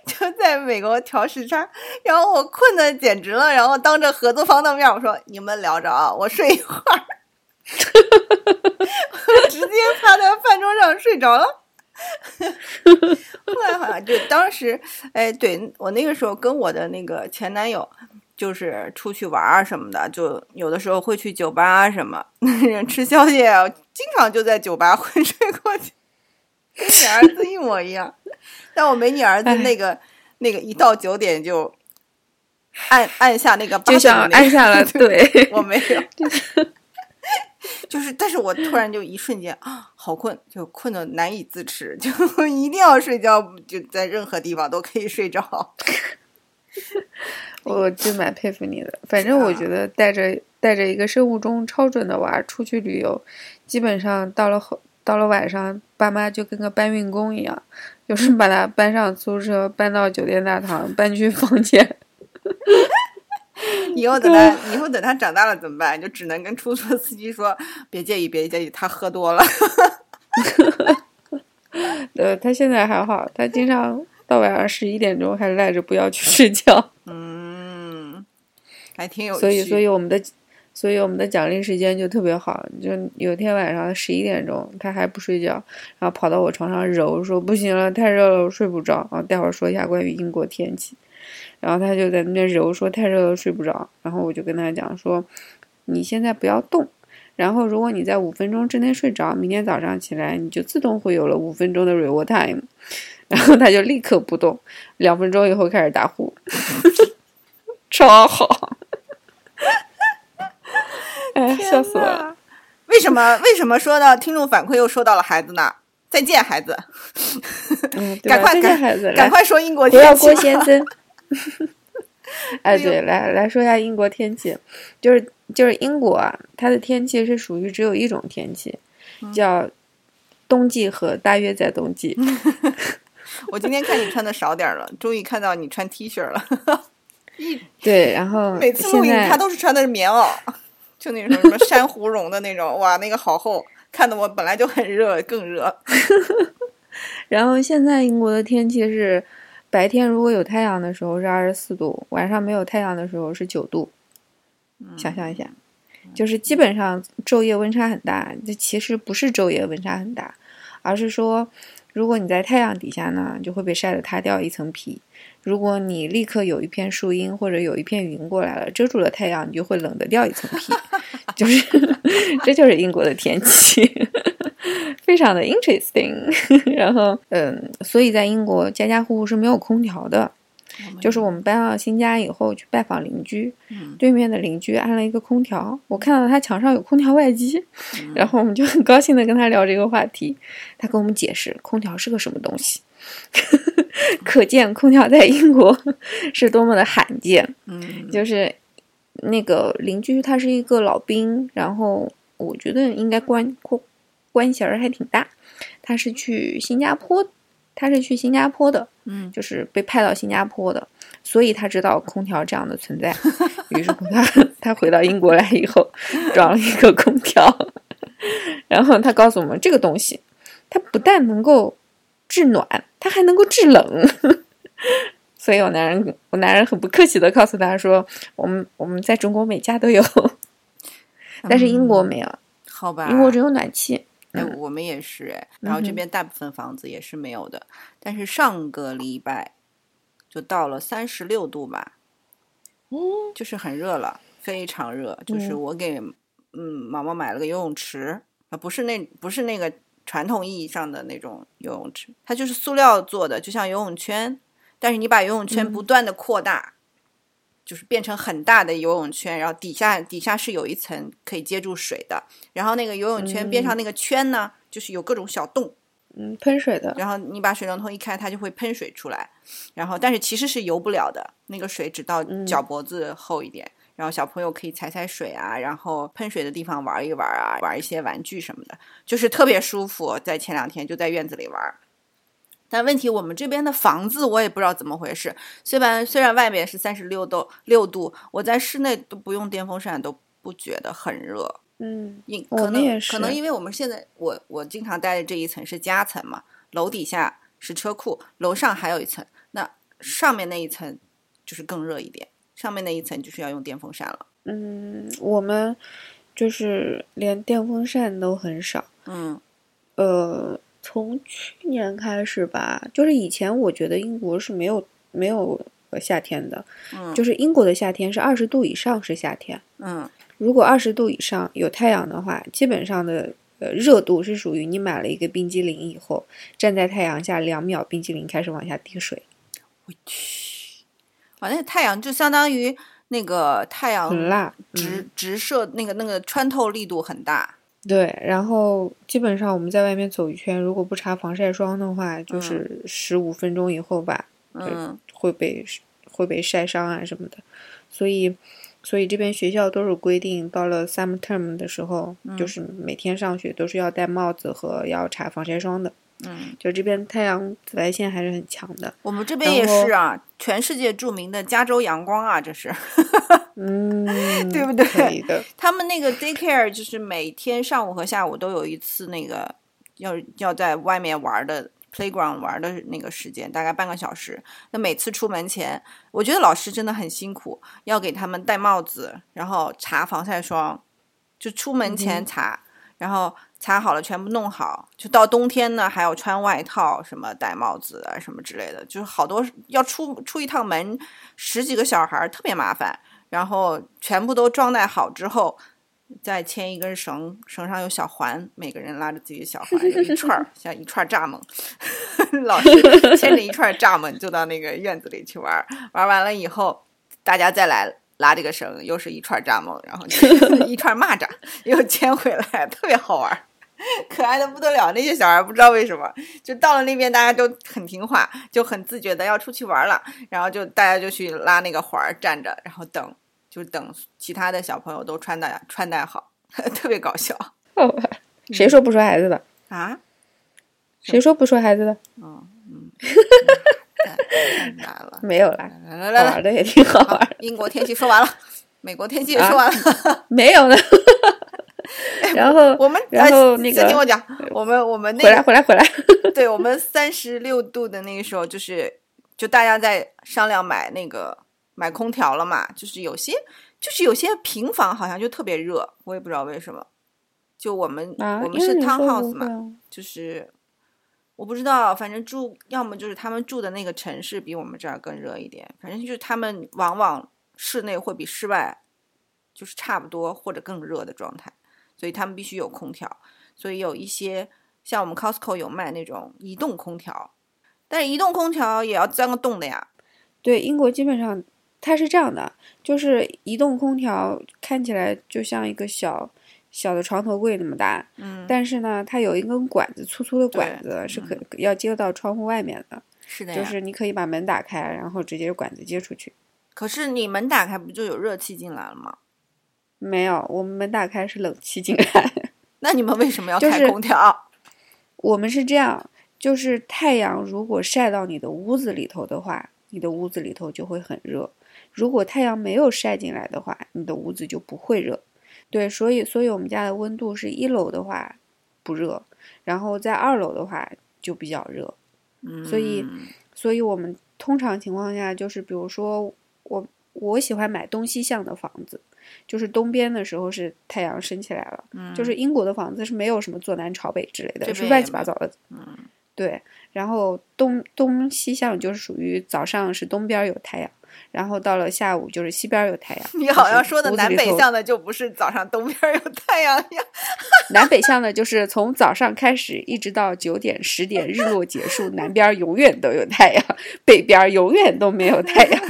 就在美国调时差。然后我困的简直了，然后当着合作方的面我说：“你们聊着啊，我睡一会儿。[laughs] ”我直接趴在饭桌上睡着了。后来好像就当时，哎，对我那个时候跟我的那个前男友，就是出去玩啊什么的，就有的时候会去酒吧啊什么，[laughs] 吃宵夜啊，经常就在酒吧昏睡过去，跟你儿子一模一样。但我没你儿子那个那个一到九点就按按下那个八就像点的那个按下了 [laughs] 对，我没有。就是，但是我突然就一瞬间啊，好困，就困的难以自持，就 [laughs] 一定要睡觉，就在任何地方都可以睡着。我 [laughs] 就蛮佩服你的。反正我觉得带着带着一个生物钟超准的娃出去旅游，基本上到了后到了晚上，爸妈就跟个搬运工一样，就是把他搬上出租车，搬到酒店大堂，搬去房间。[laughs] 以后等他以后等他长大了怎么办？就只能跟出租车司机说：“别介意，别介意，他喝多了。[laughs] 呃，他现在还好，他经常到晚上十一点钟还赖着不要去睡觉。”嗯，还挺有趣。所以，所以我们的，所以我们的奖励时间就特别好。就有天晚上十一点钟，他还不睡觉，然后跑到我床上揉，说不行了，太热了，我睡不着。然后待会儿说一下关于英国天气。然后他就在那边揉，说太热了睡不着。然后我就跟他讲说，你现在不要动。然后如果你在五分钟之内睡着，明天早上起来你就自动会有了五分钟的 reward time。然后他就立刻不动，两分钟以后开始打呼，[laughs] 超好。[laughs] 哎，笑死我了！为什么？[laughs] 为什么说到听众反馈又说到了孩子呢？再见，孩子！嗯，[laughs] 赶快，再见孩子，赶快说英国不要天气。郭先生。哎，对，来来说一下英国天气，就是就是英国啊，它的天气是属于只有一种天气，叫冬季和大约在冬季。我今天看你穿的少点了，终于看到你穿 T 恤了。对，然后每次录影现在他都是穿的是棉袄，就那种什么珊瑚绒的那种，哇，那个好厚，看得我本来就很热，更热。[laughs] 然后现在英国的天气是，白天如果有太阳的时候是二十四度，晚上没有太阳的时候是九度。想象一下，就是基本上昼夜温差很大。这其实不是昼夜温差很大，而是说，如果你在太阳底下呢，就会被晒得塌掉一层皮；如果你立刻有一片树荫或者有一片云过来了，遮住了太阳，你就会冷得掉一层皮。[laughs] 就是，[laughs] 这就是英国的天气。[laughs] 非常的 interesting，然后嗯，所以在英国家家户户是没有空调的，就是我们搬到新家以后去拜访邻居，嗯对面的邻居安了一个空调，我看到他墙上有空调外机，然后我们就很高兴的跟他聊这个话题，他跟我们解释空调是个什么东西，[laughs] 可见空调在英国 [laughs] 是多么的罕见，嗯，就是那个邻居他是一个老兵，然后我觉得应该关关关系儿还挺大，他是去新加坡，他是去新加坡的，嗯。就是被派到新加坡的，所以他知道空调这样的存在。于是乎他 [laughs] 他回到英国来以后，装了一个空调，然后他告诉我们这个东西，它不但能够制暖，它还能够制冷。[laughs] 所以我男人我男人很不客气的告诉他说，我们我们在中国每家都有，[laughs] 但是英国没有，好吧，英国只有暖气。哎，嗯我们也是哎，然后这边大部分房子也是没有的，但是上个礼拜就到了三十六度吧，嗯，就是很热了，非常热。就是嗯我给嗯毛毛买了个游泳池啊，不是那不是那个传统意义上的那种游泳池，它就是塑料做的，就像游泳圈，但是你把游泳圈嗯。不断的扩大。就是变成很大的游泳圈，然后底下底下是有一层可以接住水的，然后那个游泳圈边上那个圈呢，就是有各种小洞，嗯，喷水的，然后你把水龙头一开，它就会喷水出来，然后但是其实是游不了的，那个水只到嗯。脚脖子厚一点，然后小朋友可以踩踩水啊，然后喷水的地方玩一玩啊，玩一些玩具什么的，就是特别舒服。在前两天就在院子里玩。但问题，我们这边的房子我也不知道怎么回事。虽然虽然外面是三十六度六度，我在室内都不用电风扇都不觉得很热。嗯，因我可能可能因为我们现在我我经常待的这一层是夹层嘛，楼底下是车库，楼上还有一层，那上面那一层就是更热一点，上面那一层就是要用电风扇了。嗯，我们就是连电风扇都很少。嗯呃，从去年开始吧，就是以前我觉得英国是没有没有呃夏天的，嗯，就是英国的夏天是二十度以上是夏天。嗯如果二十度以上有太阳的话，基本上的呃热度是属于你买了一个冰激凌以后，站在太阳下两秒，冰激凌开始往下滴水，我去，哇，那太阳就相当于那个太阳很辣。直、嗯，直射那个那个穿透力度很大。对。然后基本上我们在外面走一圈，如果不擦防晒霜的话，就是十五分钟以后吧，嗯会被会被晒伤啊什么的，所以所以这边学校都是规定，到了 summer term 的时候，就是每天上学都是要戴帽子和要擦防晒霜的。嗯，就这边太阳紫外线还是很强的。我们这边也是啊，全世界著名的加州阳光啊，这是。嗯，[laughs] 对不对？他们那个 daycare 就是每天上午和下午都有一次那个要要在外面玩的 playground 玩的那个时间，大概半个小时。那每次出门前，我觉得老师真的很辛苦，要给他们戴帽子，然后擦防晒霜，就出门前擦，然后擦好了全部弄好，就到冬天呢还要穿外套，什么戴帽子啊什么之类的，就是好多要出出一趟门，十几个小孩特别麻烦。然后全部都装戴好之后，再牵一根绳，绳上有小环，每个人拉着自己的小环，一串儿，像一串蚱蜢。[laughs] 老师牵着一串蚱蜢就到那个院子里去玩，玩完了以后，大家再来拉这个绳，又是一串蚱蜢，然后就 [laughs] 一串蚂蚱又牵回来，特别好玩，[laughs] 可爱的不得了。那些小孩不知道为什么，就到了那边，大家都很听话，就很自觉的要出去玩了，然后就大家就去拉那个环儿，站着，然后等。就等其他的小朋友都穿戴穿戴好，[laughs] 特别搞笑。谁说不说孩子的啊？谁说不说孩子的？嗯嗯，[laughs] 太难了。没有啦，来来来，玩的也挺好玩。英国天气说完了，美国天气也说完了，没有呢。然后我们然后那个听我讲，我们我们那回来回来回来。[laughs] 对我们三十六度的那个时候，就是就大家在商量买那个。买空调了嘛？就是有些，就是有些平房好像就特别热，我也不知道为什么。就我们我们是 townhouse 嘛，就是我不知道，反正住要么就是他们住的那个城市比我们这儿更热一点，反正就是他们往往室内会比室外就是差不多或者更热的状态，所以他们必须有空调。所以有一些像我们 Costco 有卖那种移动空调，但是移动空调也要钻个洞的呀。对，英国基本上。它是这样的，就是移动空调看起来就像一个小小的床头柜那么大，嗯，但是呢，它有一根管子，粗粗的管子是可要接到窗户外面的，是的，就是你可以把门打开，然后直接管子接出去。可是你门打开不就有热气进来了吗？没有，我们门打开是冷气进来。[laughs] 那你们为什么要开空调？我们是这样，就是太阳如果晒到你的屋子里头的话，你的屋子里头就会很热。如果太阳没有晒进来的话，你的屋子就不会热。对，所以，所以我们家的温度是一楼的话不热，然后在二楼的话就比较热。嗯，所以，所以我们通常情况下就是，比如说我我喜欢买东西向的房子，就是东边的时候是太阳升起来了，就是英国的房子是没有什么坐南朝北之类的，是乱七八糟的。嗯，对，然后东东西向就是属于早上是东边有太阳。然后到了下午，就是西边有太阳。你好像说的南北向的就不是早上东边有太阳呀。[laughs] 南北向的，就是从早上开始一直到九点十点日落结束，南边永远都有太阳，北边永远都没有太阳。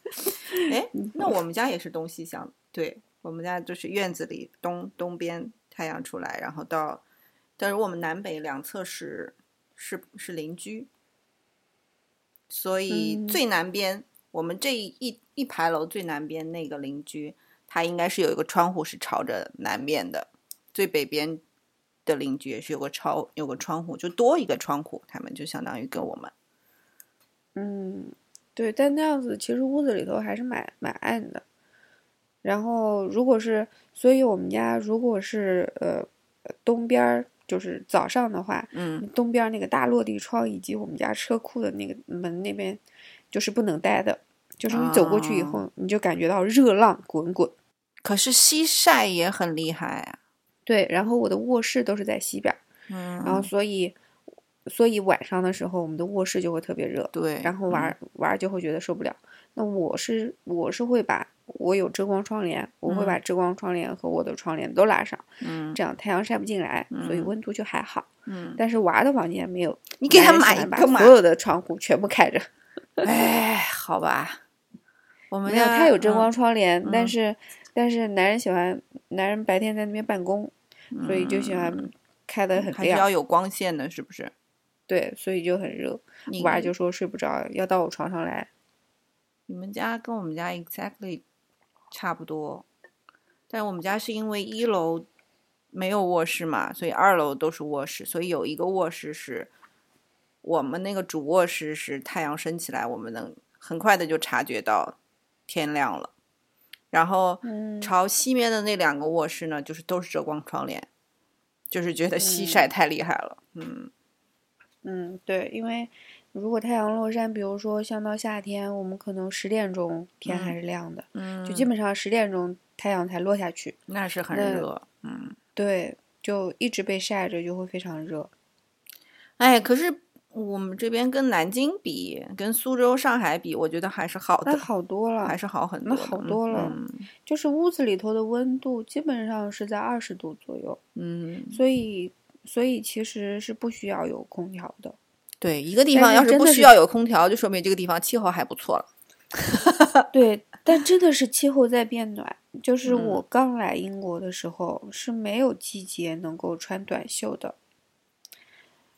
[laughs] 哎，那我们家也是东西向，对我们家就是院子里东东边太阳出来，然后到，但是我们南北两侧是是是邻居，所以最南边。我们这一一排楼最南边那个邻居，他应该是有一个窗户是朝着南面的。最北边的邻居也是有个朝有个窗户，就多一个窗户，他们就相当于跟我们。嗯，对，但那样子其实屋子里头还是蛮蛮暗的。然后如果是，所以我们家如果是呃东边儿就是早上的话，嗯，东边那个大落地窗以及我们家车库的那个门那边。就是不能待的，就是你走过去以后，你就感觉到热浪滚滚。可是西晒也很厉害啊。对，然后我的卧室都是在西边，嗯，然后所以，所以晚上的时候，我们的卧室就会特别热。对，然后娃娃就会觉得受不了。那我是我是会把我有遮光窗帘，我会把遮光窗帘和我的窗帘都拉上，嗯，这样太阳晒不进来，所以温度就还好。嗯，但是娃的房间没有，你给他买一个，所有的窗户全部开着。[laughs] 哎，好吧，我们没有他有遮光窗帘，但是但是男人喜欢男人白天在那边办公，所以就喜欢开的很亮，还是要有光线的，是不是？对，所以就很热。娃就说睡不着，要到我床上来。你们家跟我们家 exactly 差不多，但我们家是因为一楼没有卧室嘛，所以二楼都是卧室，所以有一个卧室是我们那个主卧室是太阳升起来，我们能很快的就察觉到天亮了。然后嗯朝西面的那两个卧室呢，就是都是遮光窗帘，就是觉得西晒太厉害了。嗯嗯，对，因为如果太阳落山，比如说像到夏天，我们可能十点钟天还是亮的，嗯，就基本上十点钟太阳才落下去。那是很热。嗯，对，就一直被晒着，就会非常热。哎，可是我们这边跟南京比，跟苏州、上海比，我觉得还是好的，那好多了，还是好很那多那。好多了嗯就是屋子里头的温度基本上是在二十度左右，嗯，所以所以其实是不需要有空调的。对，一个地但方要是不需要有空调，就说明这个地方气候还不错了。[laughs] 对，但真的是气候在变暖。就是嗯我刚来英国的时候是没有季节能够穿短袖的，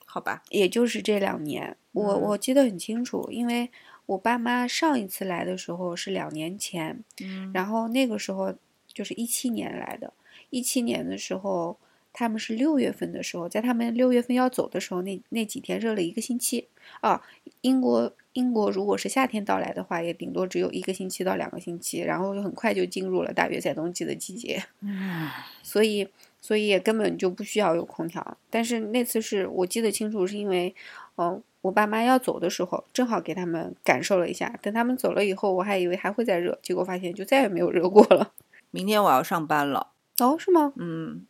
好吧，也就是这两年，我嗯我记得很清楚，因为我爸妈上一次来的时候是两年前，嗯然后那个时候就是一七年来的，一七年的时候他们是六月份的时候，在他们六月份要走的时候，那那几天热了一个星期啊。英国英国如果是夏天到来的话，也顶多只有一个星期到两个星期，然后就很快就进入了大约在冬季的季节。嗯 [laughs] 所以所以也根本就不需要有空调。但是那次是我记得清楚，是因为，呃，我爸妈要走的时候，正好给他们感受了一下。等他们走了以后，我还以为还会再热，结果发现就再也没有热过了。明天我要上班了。哦，是吗？嗯，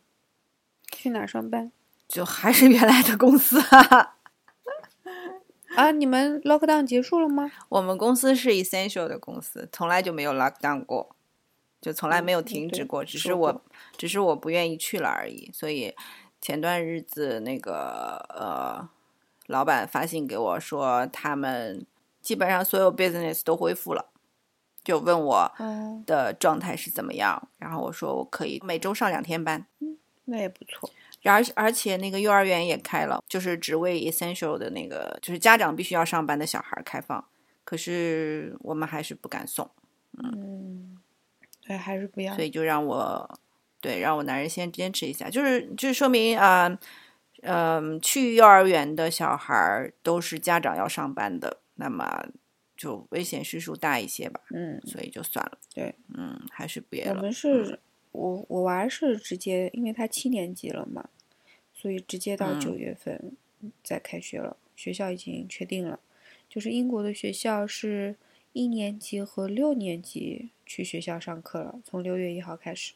去哪儿上班？就还是原来的公司啊。啊，你们 lockdown 结束了吗？我们公司是 essential 的公司，从来就没有 lock down 过，就从来没有停止过，只是我只是我不愿意去了而已。所以前段日子那个呃，老板发信给我说，他们基本上所有 business 都恢复了，就问我哦，的状态是怎么样，然后我说我可以每周上两天班，那也不错。而而且那个幼儿园也开了，就是只为 essential 的那个，就是家长必须要上班的小孩开放。可是我们还是不敢送，嗯，对，还是不要所。以就让我对让我男人先坚持一下，就是就是说明啊，嗯、去幼儿园的小孩都是家长要上班的，那么就危险系数大一些吧，嗯，所以就算了。对，嗯，还是别了。我们是，我我娃是直接，因为他七年级了嘛，所以直接到嗯九月份再开学了。学校已经确定了，就是英国的学校是一年级和六年级去学校上课了，从六月一号开始。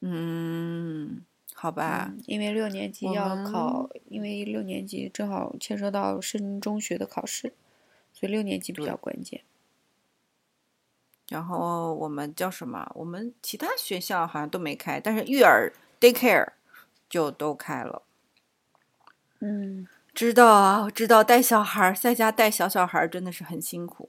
嗯，好吧，嗯，因为六年级要考，因为六年级正好牵涉到升中学的考试，所以六年级比较关键。然后我们叫什么？我们其他学校好像都没开，但是育儿 daycare 就都开了。嗯，知道啊，知道带小孩儿，在家带小小孩儿真的是很辛苦。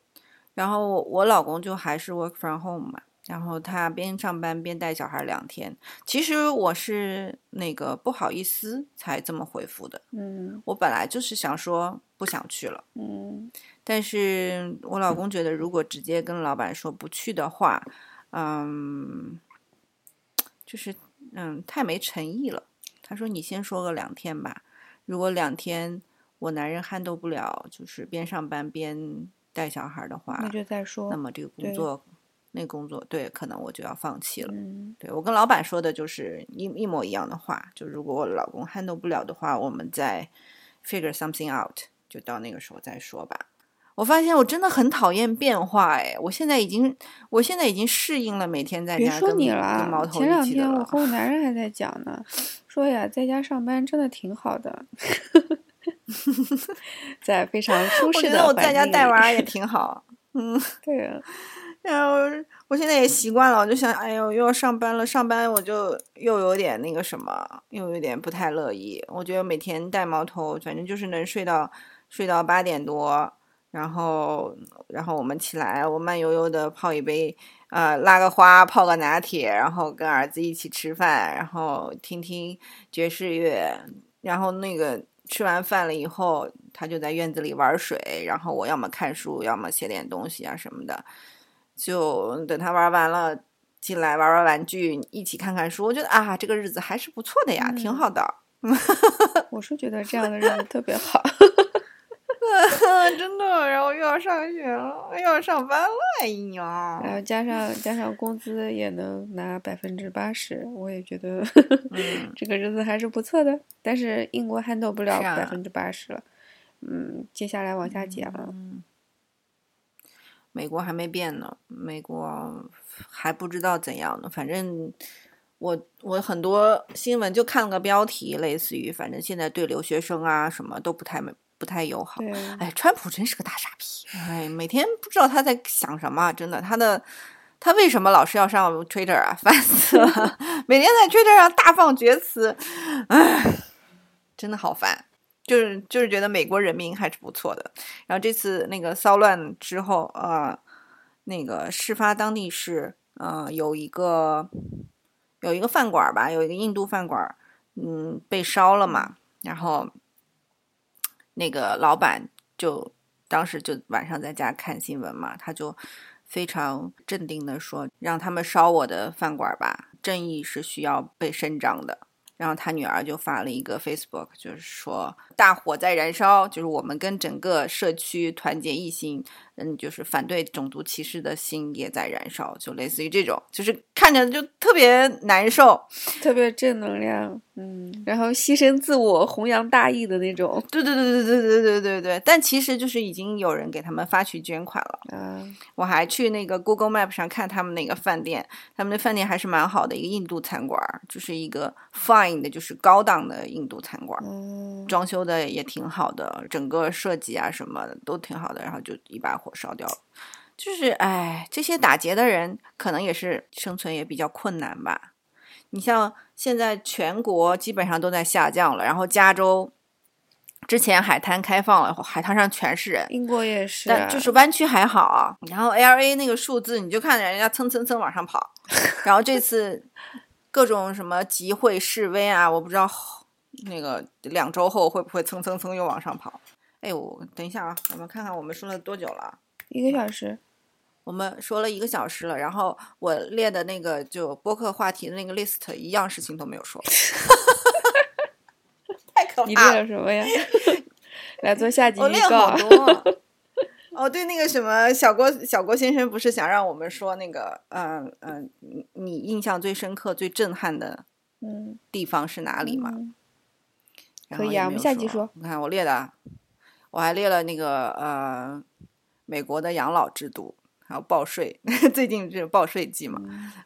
然后我我老公就还是 work from home 嘛，然后他边上班边带小孩儿两天。其实我是那个不好意思才这么回复的，嗯我本来就是想说不想去了，嗯但是我老公觉得如果直接跟老板说不去的话，嗯，就是嗯太没诚意了。他说你先说个两天吧，如果两天我男人 handle 不了，就是边上班边带小孩的话，那就再说。那么这个工作那工作对可能我就要放弃了。嗯对我跟老板说的就是一一模一样的话，就如果我老公 handle 不了的话，我们再 figure something out，就到那个时候再说吧。我发现我真的很讨厌变化，哎，我现在已经，我现在已经适应了每天在别说家跟跟你了毛，头前两。天我和我男人还在讲呢，说呀，在家上班真的挺好的，在非常舒我适的觉得我在家带娃也 [laughs] 挺好，嗯，对啊，[laughs] 然后我现在也习惯了，我就想，哎呦，又要上班了，上班我就又有点那个什么，又有点不太乐意。我觉得每天带毛头，反正就是能睡到睡到八点多，然后然后我们起来，我慢悠悠的泡一杯，呃，拉个花，泡个拿铁，然后跟儿子一起吃饭，然后听听爵士乐，然后那个吃完饭了以后，他就在院子里玩水，然后我要么看书，要么写点东西啊什么的。就等他玩完了，进来玩玩玩具，一起看看书。我觉得啊，这个日子还是不错的呀，挺好的。我是觉得这样的日子特别好。[laughs] [laughs] 真的，然后又要上学了，又要上班了，哎呀！然后加上加上工资也能拿百分之八十，我也觉得 [laughs] 这个日子还是不错的。但是英国 handle 不了百分之八十了，嗯，接下来往下减了。美国还没变呢，美国还不知道怎样呢。反正我我很多新闻就看了个标题，类似于反正现在对留学生啊什么都不太不太友好。哎，川普真是个大傻逼！哎，每天不知道他在想什么，真的，他的他为什么老是要上 Twitter 啊？[laughs] 烦死了！每天在 Twitter 上大放厥词，哎，真的好烦。就是就是觉得美国人民还是不错的。然后这次那个骚乱之后，呃，那个事发当地是，呃，有一个有一个饭馆吧，有一个印度饭馆，嗯，被烧了嘛。然后那个老板就当时就晚上在家看新闻嘛，他就非常镇定的说：“让他们烧我的饭馆吧，正义是需要被伸张的。”然后他女儿就发了一个 Facebook，就是说大火在燃烧，就是我们跟整个社区团结一心，嗯，就是反对种族歧视的心也在燃烧，就类似于这种，就是看着就特别难受，特别正能量，嗯，然后牺牲自我弘扬大义的那种，对对对对对对对对对，但其实就是已经有人给他们发去捐款了，嗯，我还去那个 Google Map 上看他们那个饭店，他们的饭店还是蛮好的，一个印度餐馆，就是一个 fine。的就是高档的印度餐馆，装修的也挺好的，整个设计啊什么的都挺好的，然后就一把火烧掉了。就是哎，这些打劫的人可能也是生存也比较困难吧。你像现在全国基本上都在下降了，然后加州之前海滩开放了，海滩上全是人，英国也是，但就是湾区还好。然后 L A 那个数字，你就看着人家蹭蹭蹭往上跑，[laughs] 然后这次。各种什么集会示威啊，我不知道那个两周后会不会蹭蹭蹭又往上跑。哎，我等一下啊，我们看看我们说了多久了？一个小时。我们说了一个小时了，然后我列的那个就播客话题的那个 list 一样事情都没有说。[laughs] 太可怕！你列了什么呀？[laughs] 来做下集预告。[laughs] 哦，对，那个什么小郭小郭先生不是想让我们说那个，嗯嗯，你印象最深刻、最震撼的嗯地方是哪里吗？可以啊，我们下集说。你看我列的，我还列了那个呃，美国的养老制度，还有报税，[laughs] 最近是报税季嘛，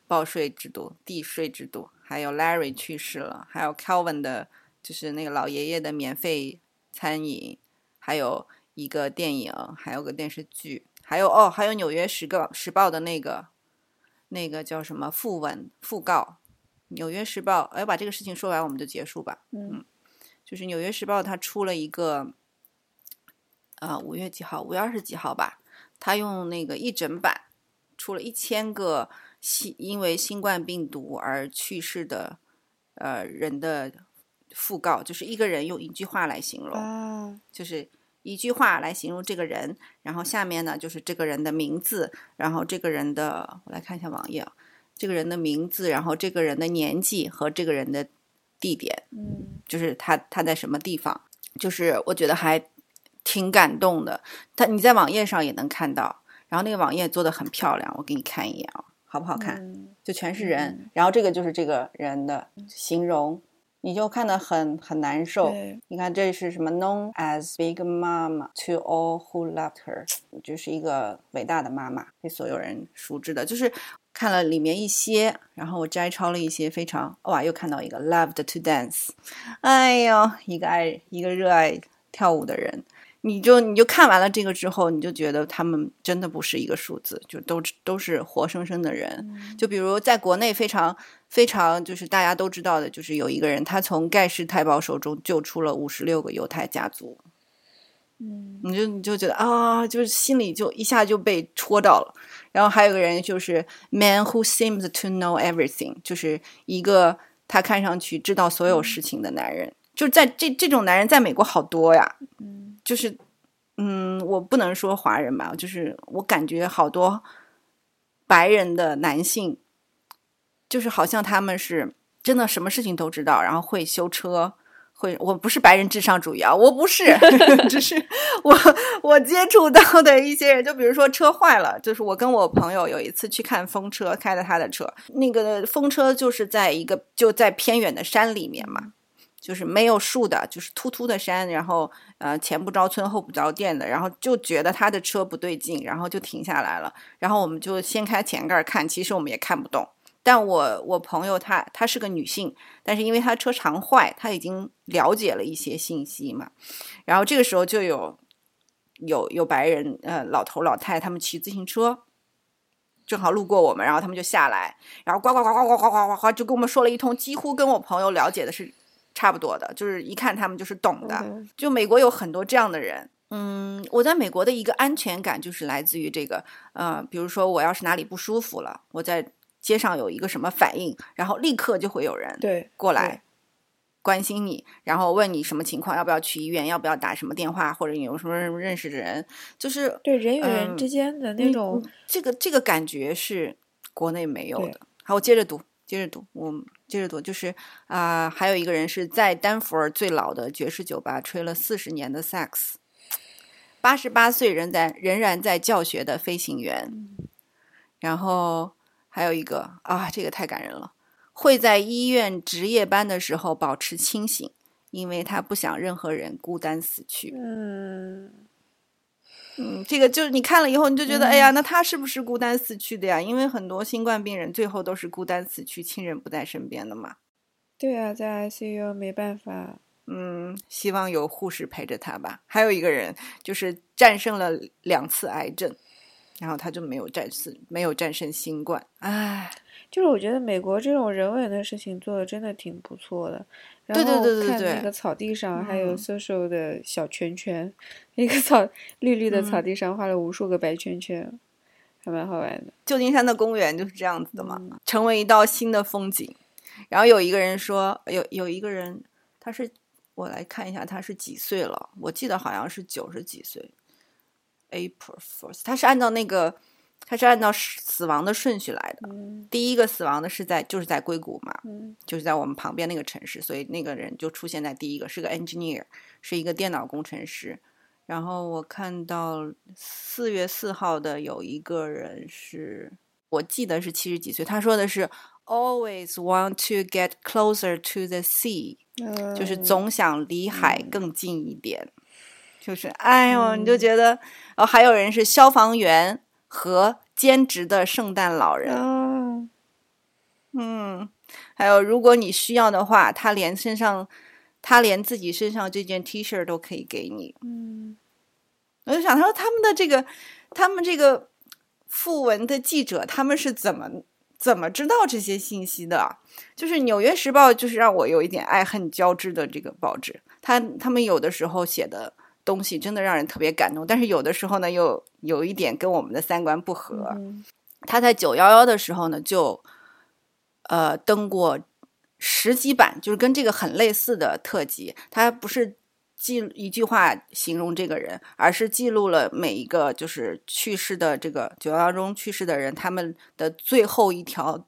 报税制度、地税制度，还有 Larry 去世了，还有 Calvin 的，就是那个老爷爷的免费餐饮，还有。一个电影，还有个电视剧，还有哦，还有《纽约时报》时报的那个那个叫什么副文讣告，《纽约时报》哎，把这个事情说完我们就结束吧。嗯，就是《纽约时报》它出了一个，啊，五月几号？五月二十几号吧？他用那个一整版出了一千个新因为新冠病毒而去世的呃人的讣告，就是一个人用一句话来形容，就是。一句话来形容这个人，然后下面呢就是这个人的名字，然后这个人的我来看一下网页啊，这个人的名字，然后这个人的年纪和这个人的地点，嗯，就是他他在什么地方，就是我觉得还挺感动的。他你在网页上也能看到，然后那个网页做的很漂亮，我给你看一眼啊，好不好看？就全是人，然后这个就是这个人的形容。你就看得很很难受。你看这是什么？Known as Big Mama to all who loved her，就是一个伟大的妈妈，被所有人熟知的。就是看了里面一些，然后我摘抄了一些非常哇，又看到一个 Loved to dance，哎呦，一个爱一个热爱跳舞的人。你就你就看完了这个之后，你就觉得他们真的不是一个数字，就都都是活生生的人。就比如在国内非常非常就是大家都知道的，就是有一个人他从盖世太保手中救出了五十六个犹太家族。嗯，你就你就觉得啊，就是心里就一下就被戳到了。然后还有个人就是 Man who seems to know everything，就是一个他看上去知道所有事情的男人。就在这这种男人在美国好多呀，嗯就是嗯，我不能说华人吧，就是我感觉好多白人的男性，就是好像他们是真的什么事情都知道，然后会修车。会，我不是白人至上主义啊，我不是，[laughs] 只是我我接触到的一些人，就比如说车坏了，就是我跟我朋友有一次去看风车，开的他的车，那个风车就是在一个就在偏远的山里面嘛，就是没有树的，就是秃秃的山，然后呃前不着村后不着店的，然后就觉得他的车不对劲，然后就停下来了，然后我们就掀开前盖看，其实我们也看不懂。但我我朋友她她是个女性，但是因为她车常坏，她已经了解了一些信息嘛。然后这个时候就有有有白人呃老头老太他们骑自行车，正好路过我们，然后他们就下来，然后呱呱呱呱呱呱呱呱呱就跟我们说了一通，几乎跟我朋友了解的是差不多的，就是一看他们就是懂的。嗯就美国有很多这样的人。嗯，我在美国的一个安全感就是来自于这个，呃，比如说我要是哪里不舒服了，我在街上有一个什么反应，然后立刻就会有人对过来关心你，然后问你什么情况，要不要去医院，要不要打什么电话，或者你有什么认识的人，就是对人与人嗯之间的那嗯种嗯这个这个感觉是国内没有的。好，我接着读，接着读，我接着读，就是啊、还有一个人是在丹佛最老的爵士酒吧吹了四十年的萨克斯，八十八岁仍在仍然在教学的飞行员，然后还有一个啊，这个太感人了，会在医院值夜班的时候保持清醒，因为他不想任何人孤单死去。嗯嗯，这个就是你看了以后，你就觉得，哎呀，那他是不是孤单死去的呀？因为很多新冠病人最后都是孤单死去，亲人不在身边的嘛。对啊，在 ICU 没办法，嗯，希望有护士陪着他吧。还有一个人就是战胜了两次癌症，然后他就没有战胜，没有战胜新冠。唉，就是我觉得美国这种人文的事情做的真的挺不错的。然后对对对看那个草地上还有嗯 social 的小圈圈，一个草绿绿的草嗯地上画了无数个白圈圈，还蛮好玩的。旧金山的公园就是这样子的嘛，嗯成为一道新的风景。然后有一个人说，有有一个人，他是我来看一下他是几岁了，我记得好像是九十几岁。April first，他是按照那个，他是按照死死亡的顺序来的。嗯第一个死亡的是在就是在硅谷嘛，嗯就是在我们旁边那个城市，所以那个人就出现在第一个，是个 engineer，是一个电脑工程师。然后我看到四月四号的有一个人是，我记得是七十几岁，他说的是 always want to get closer to the sea，就是嗯总想离海更近一点。就是哎呦，你就觉得，哦，还有人是消防员和兼职的圣诞老人。哦，嗯，还有，如果你需要的话，他连身上，他连自己身上这件 T 恤都可以给你。嗯我就想，他说他们的这个，他们这个副文的记者，他们是怎么怎么知道这些信息的啊？就是《纽约时报》，就是让我有一点爱恨交织的这个报纸。他他们有的时候写的东西真的让人特别感动，但是有的时候呢，又有一点跟我们的三观不合。嗯他在九幺幺的时候呢，就呃登过十几版，就是跟这个很类似的特辑。他不是记一句话形容这个人，而是记录了每一个就是去世的这个九幺幺中去世的人他们的最后一条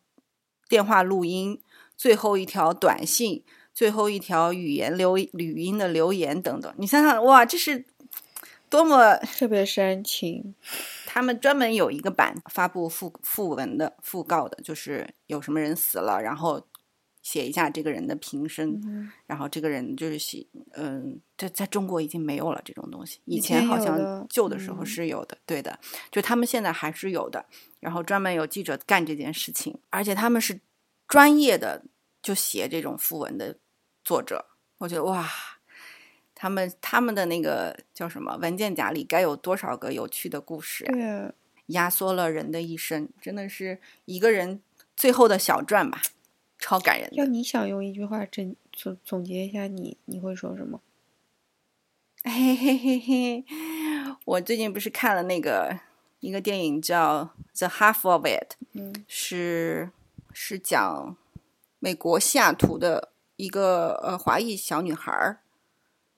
电话录音、最后一条短信、最后一条语言留语音的留言等等。你想想，哇，这是多么特别煽情。他们专门有一个版发布附附文的讣告的，就是有什么人死了，然后写一下这个人的平生，嗯然后这个人就是写，嗯，这在中国已经没有了这种东西，以以前前好像旧的时候嗯。是有的，对的，就他们现在还是有的，然后专门有记者干这件事情，而且他们是专业的，就写这种讣文的作者，我觉得哇。他们他们的那个叫什么文件夹里该有多少个有趣的故事压缩了人的一生，真的是一个人最后的小传吧，超感人的。要你想用一句话总总总结一下你，你会说什么？[laughs] 嘿嘿嘿嘿，我最近不是看了那个一个电影叫《The Half of It》，嗯是是讲美国西雅图的一个呃华裔小女孩儿，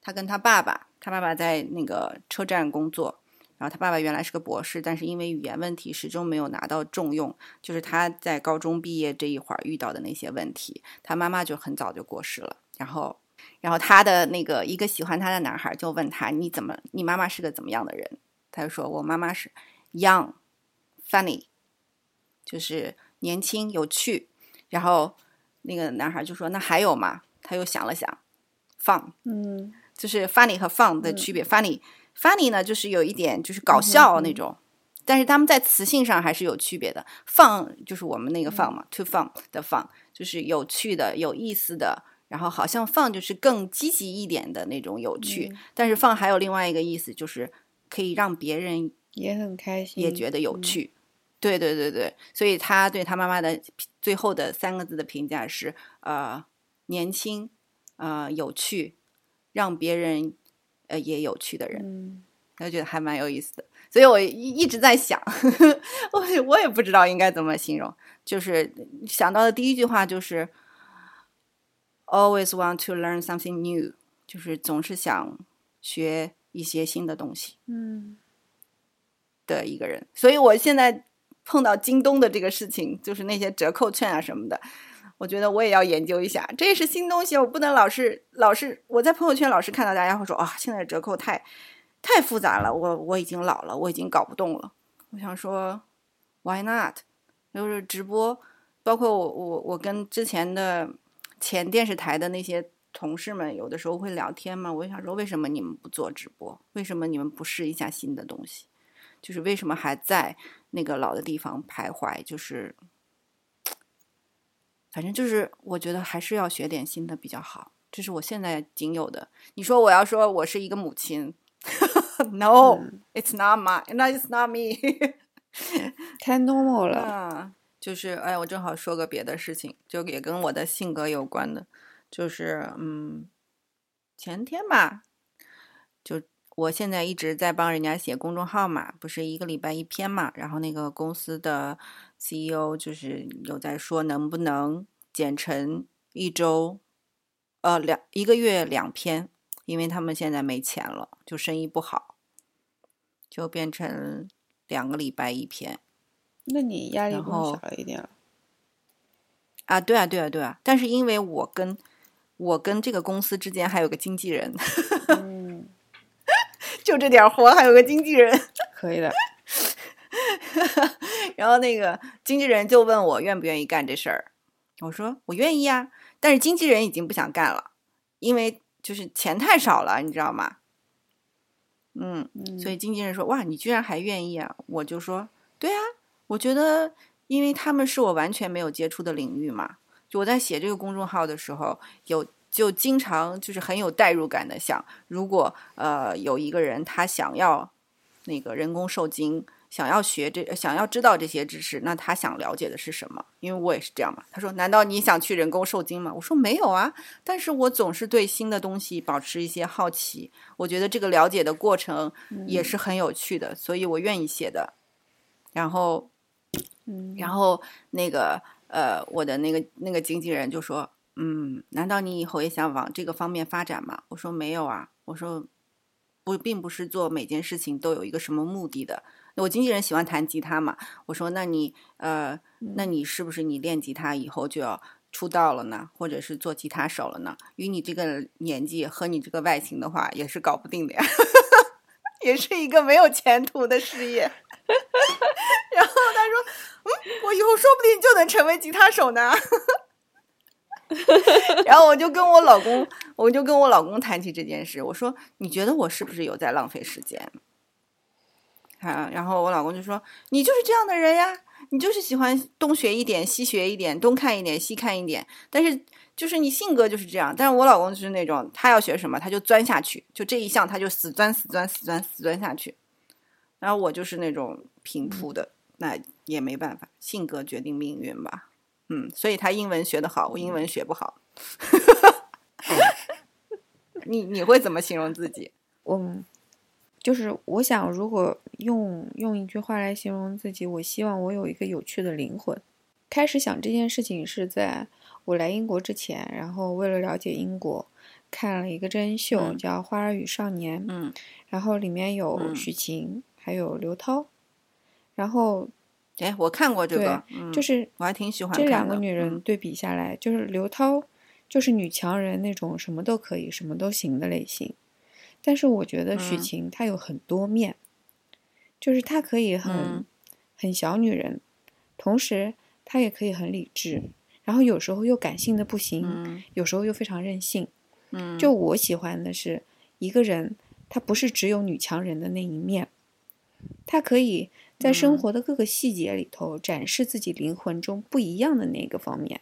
她跟她爸爸，她爸爸在那个车站工作，然后她爸爸原来是个博士，但是因为语言问题始终没有拿到重用，就是她在高中毕业这一会儿遇到的那些问题，她妈妈就很早就过世了，然后，然后她的那个一个喜欢她的男孩就问她你怎么你妈妈是个怎么样的人？她就说我妈妈是 young funny，就是年轻有趣，然后。那个男孩就说：“那还有吗？”他又想了想，fun，嗯，就是 funny 和 fun 的区别。funny，funny 呢，就是有一点就是搞笑那种，但是他们在词性上还是有区别的。fun 就是我们那个 fun 嘛，to fun 的 fun 就是有趣的、有意思的。然后好像 fun 就是更积极一点的那种有趣，但是 fun 还有另外一个意思，就是可以让别人也很开心，也觉得有趣。对对对对，所以他对他妈妈的最后的三个字的评价是：呃，年轻，呃，有趣，让别人呃也有趣的人，嗯他觉得还蛮有意思的。所以我一一直在想，[laughs] 我我也不知道应该怎么形容，就是想到的第一句话就是 “always want to learn something new”，就是总是想学一些新的东西，嗯，的一个人。所以我现在。碰到京东的这个事情，就是那些折扣券啊什么的，我觉得我也要研究一下。这也是新东西，我不能老是老是我在朋友圈老是看到大家会说啊，现在折扣太太复杂了，我我已经老了，我已经搞不动了。我想说，Why not？就是直播，包括我我我跟之前的前电视台的那些同事们，有的时候会聊天嘛。我想说，为什么你们不做直播？为什么你们不试一下新的东西？就是为什么还在？那个老的地方徘徊，就是，反正就是，我觉得还是要学点新的比较好。这是我现在仅有的。你说我要说我是一个母亲，[laughs] No，it's not my，no it's not me，[laughs] 太 normal 了。就是，哎，我正好说个别的事情，就也跟我的性格有关的，就是，嗯，前天吧。我现在一直在帮人家写公众号嘛，不是一个礼拜一篇嘛。然后那个公司的 CEO 就是有在说，能不能减成一周，呃，两一个月两篇，因为他们现在没钱了，就生意不好，就变成两个礼拜一篇。那你压力更小了一点了。啊，对啊，对啊，对啊。但是因为我跟我跟这个公司之间还有个经纪人。就这点活，还有个经纪人，[laughs] 可以的。[laughs] 然后那个经纪人就问我愿不愿意干这事儿，我说我愿意啊。但是经纪人已经不想干了，因为就是钱太少了，你知道吗？嗯，所以经纪人说：“哇，你居然还愿意啊？”我就说：“对啊，我觉得，因为他们是我完全没有接触的领域嘛。就我在写这个公众号的时候，有。”就经常就是很有代入感的想，如果呃有一个人他想要那个人工受精，想要学这，想要知道这些知识，那他想了解的是什么？因为我也是这样嘛。他说：“难道你想去人工受精吗？”我说：“没有啊，但是我总是对新的东西保持一些好奇，我觉得这个了解的过程也是很有趣的，所以我愿意写的。”然后，嗯，然后那个呃，我的那个那个经纪人就说。嗯，难道你以后也想往这个方面发展吗？我说没有啊，我说不，并不是做每件事情都有一个什么目的的。我经纪人喜欢弹吉他嘛，我说那你呃，那你是不是你练吉他以后就要出道了呢？或者是做吉他手了呢？与你这个年纪和你这个外形的话，也是搞不定的呀，[laughs] 也是一个没有前途的事业。[laughs] 然后他说，嗯，我以后说不定就能成为吉他手呢。然后我就跟我老公，我就跟我老公谈起这件事。我说：“你觉得我是不是有在浪费时间？”啊，然后我老公就说：“你就是这样的人呀，你就是喜欢东学一点，西学一点，东看一点，西看一点。但是就是你性格就是这样。但是我老公就是那种，他要学什么他就钻下去，就这一项他就死钻死钻死钻死钻下去。然后我就是那种平铺的，那也没办法，性格决定命运吧。”嗯，所以他英文学得好，我英文学不好。[laughs] 你你会怎么形容自己？我就是我想，如果用用一句话来形容自己，我希望我有一个有趣的灵魂。开始想这件事情是在我来英国之前，然后为了了解英国，看了一个真人秀，嗯叫《花儿与少年》，嗯然后里面有嗯许晴，还有刘涛，然后哎，我看过这个，嗯，就是我还挺喜欢这两个女人。嗯对比下来，就是刘涛就是女强人那种什么都可以、什么都行的类型，但是我觉得许嗯。晴她有很多面，就是她可以很、嗯很小女人，同时她也可以很理智，然后有时候又感性的不行，嗯有时候又非常任性。嗯，就我喜欢的是一个人，她不是只有女强人的那一面，她可以在生嗯活的各个细节里头展示自己灵魂中不一样的那个方面。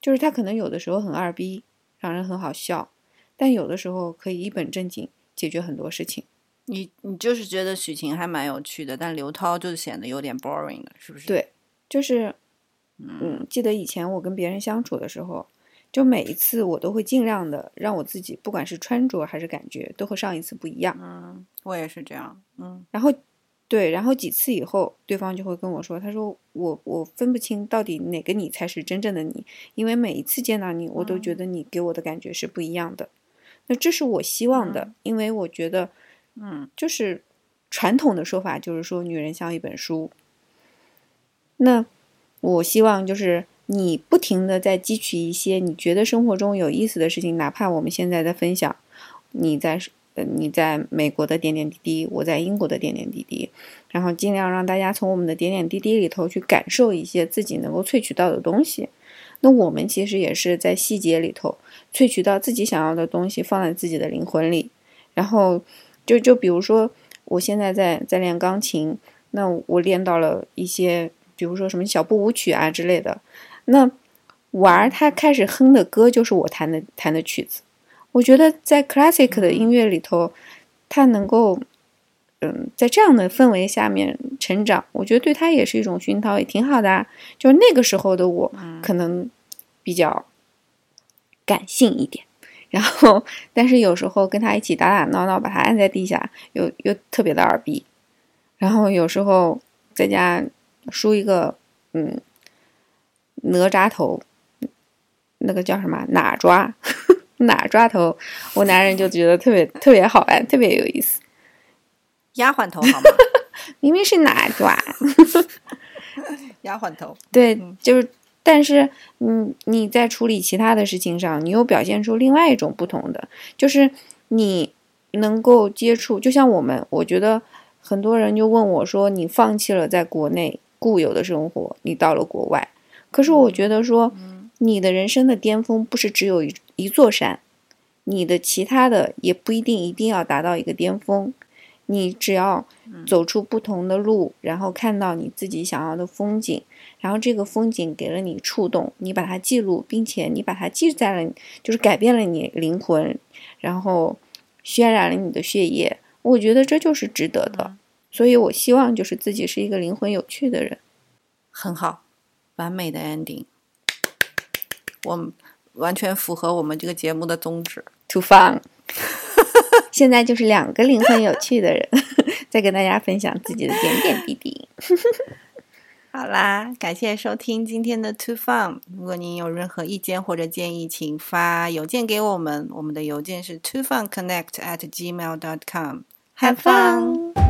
就是他可能有的时候很二逼，让人很好笑，但有的时候可以一本正经解决很多事情。你你就是觉得许晴还蛮有趣的，但刘涛就显得有点 boring 了，是不是？，对，就是，嗯，记得以前我跟别人相处的时候，就每一次我都会尽量的让我自己，不管是穿着还是感觉，都和上一次不一样。嗯，我也是这样，嗯然后，对，然后几次以后，对方就会跟我说，他说我我分不清到底哪个你才是真正的你，因为每一次见到你，我都觉得你给我的感觉是不一样的。那这是我希望的，因为我觉得，嗯就是传统的说法就是说，女人像一本书。那我希望就是你不停的在汲取一些你觉得生活中有意思的事情，哪怕我们现在在分享，你在呃你在美国的点点滴滴，我在英国的点点滴滴，然后尽量让大家从我们的点点滴滴里头去感受一些自己能够萃取到的东西。那我们其实也是在细节里头萃取到自己想要的东西，放在自己的灵魂里。然后就就比如说，我现在在在练钢琴，那我练到了一些，比如说什么小步舞曲啊之类的。那婉儿她开始哼的歌就是我弹的弹的曲子。我觉得在 classic 的音乐里头，他能够，嗯，在这样的氛围下面成长，我觉得对他也是一种熏陶，也挺好的啊。就是那个时候的我，可能比较感性一点，然后但是有时候跟他一起打打闹闹，把他按在地下，又又特别的二逼，然后有时候在家梳一个嗯哪吒头，那个叫什么哪抓哪抓头，我男人就觉得特别特别好玩，特别有意思。丫鬟头好吗？[laughs] 明明是哪抓，丫鬟头，对嗯，就是，但是，嗯，你在处理其他的事情上，你又表现出另外一种不同的，就是你能够接触，就像我们，我觉得很多人就问我说，你放弃了在国内固有的生活，你到了国外，可是我觉得说，你的人生的巅峰不是只有一一座山，你的其他的也不一定一定要达到一个巅峰，你只要走出不同的路，然后看到你自己想要的风景，然后这个风景给了你触动，你把它记录，并且你把它记在了，就是改变了你灵魂，然后渲染了你的血液，我觉得这就是值得的。所以我希望就是自己是一个灵魂有趣的人。很好，完美的 ending，我们完全符合我们这个节目的宗旨。To fun，[laughs] 现在就是两个灵魂有趣的人，[laughs] 在跟大家分享自己的点点滴滴。[laughs] 好啦，感谢收听今天的 Too Fun。如果您有任何意见或者建议，请发邮件给我们，我们的邮件是 too fun connect at gmail dot com。Have fun!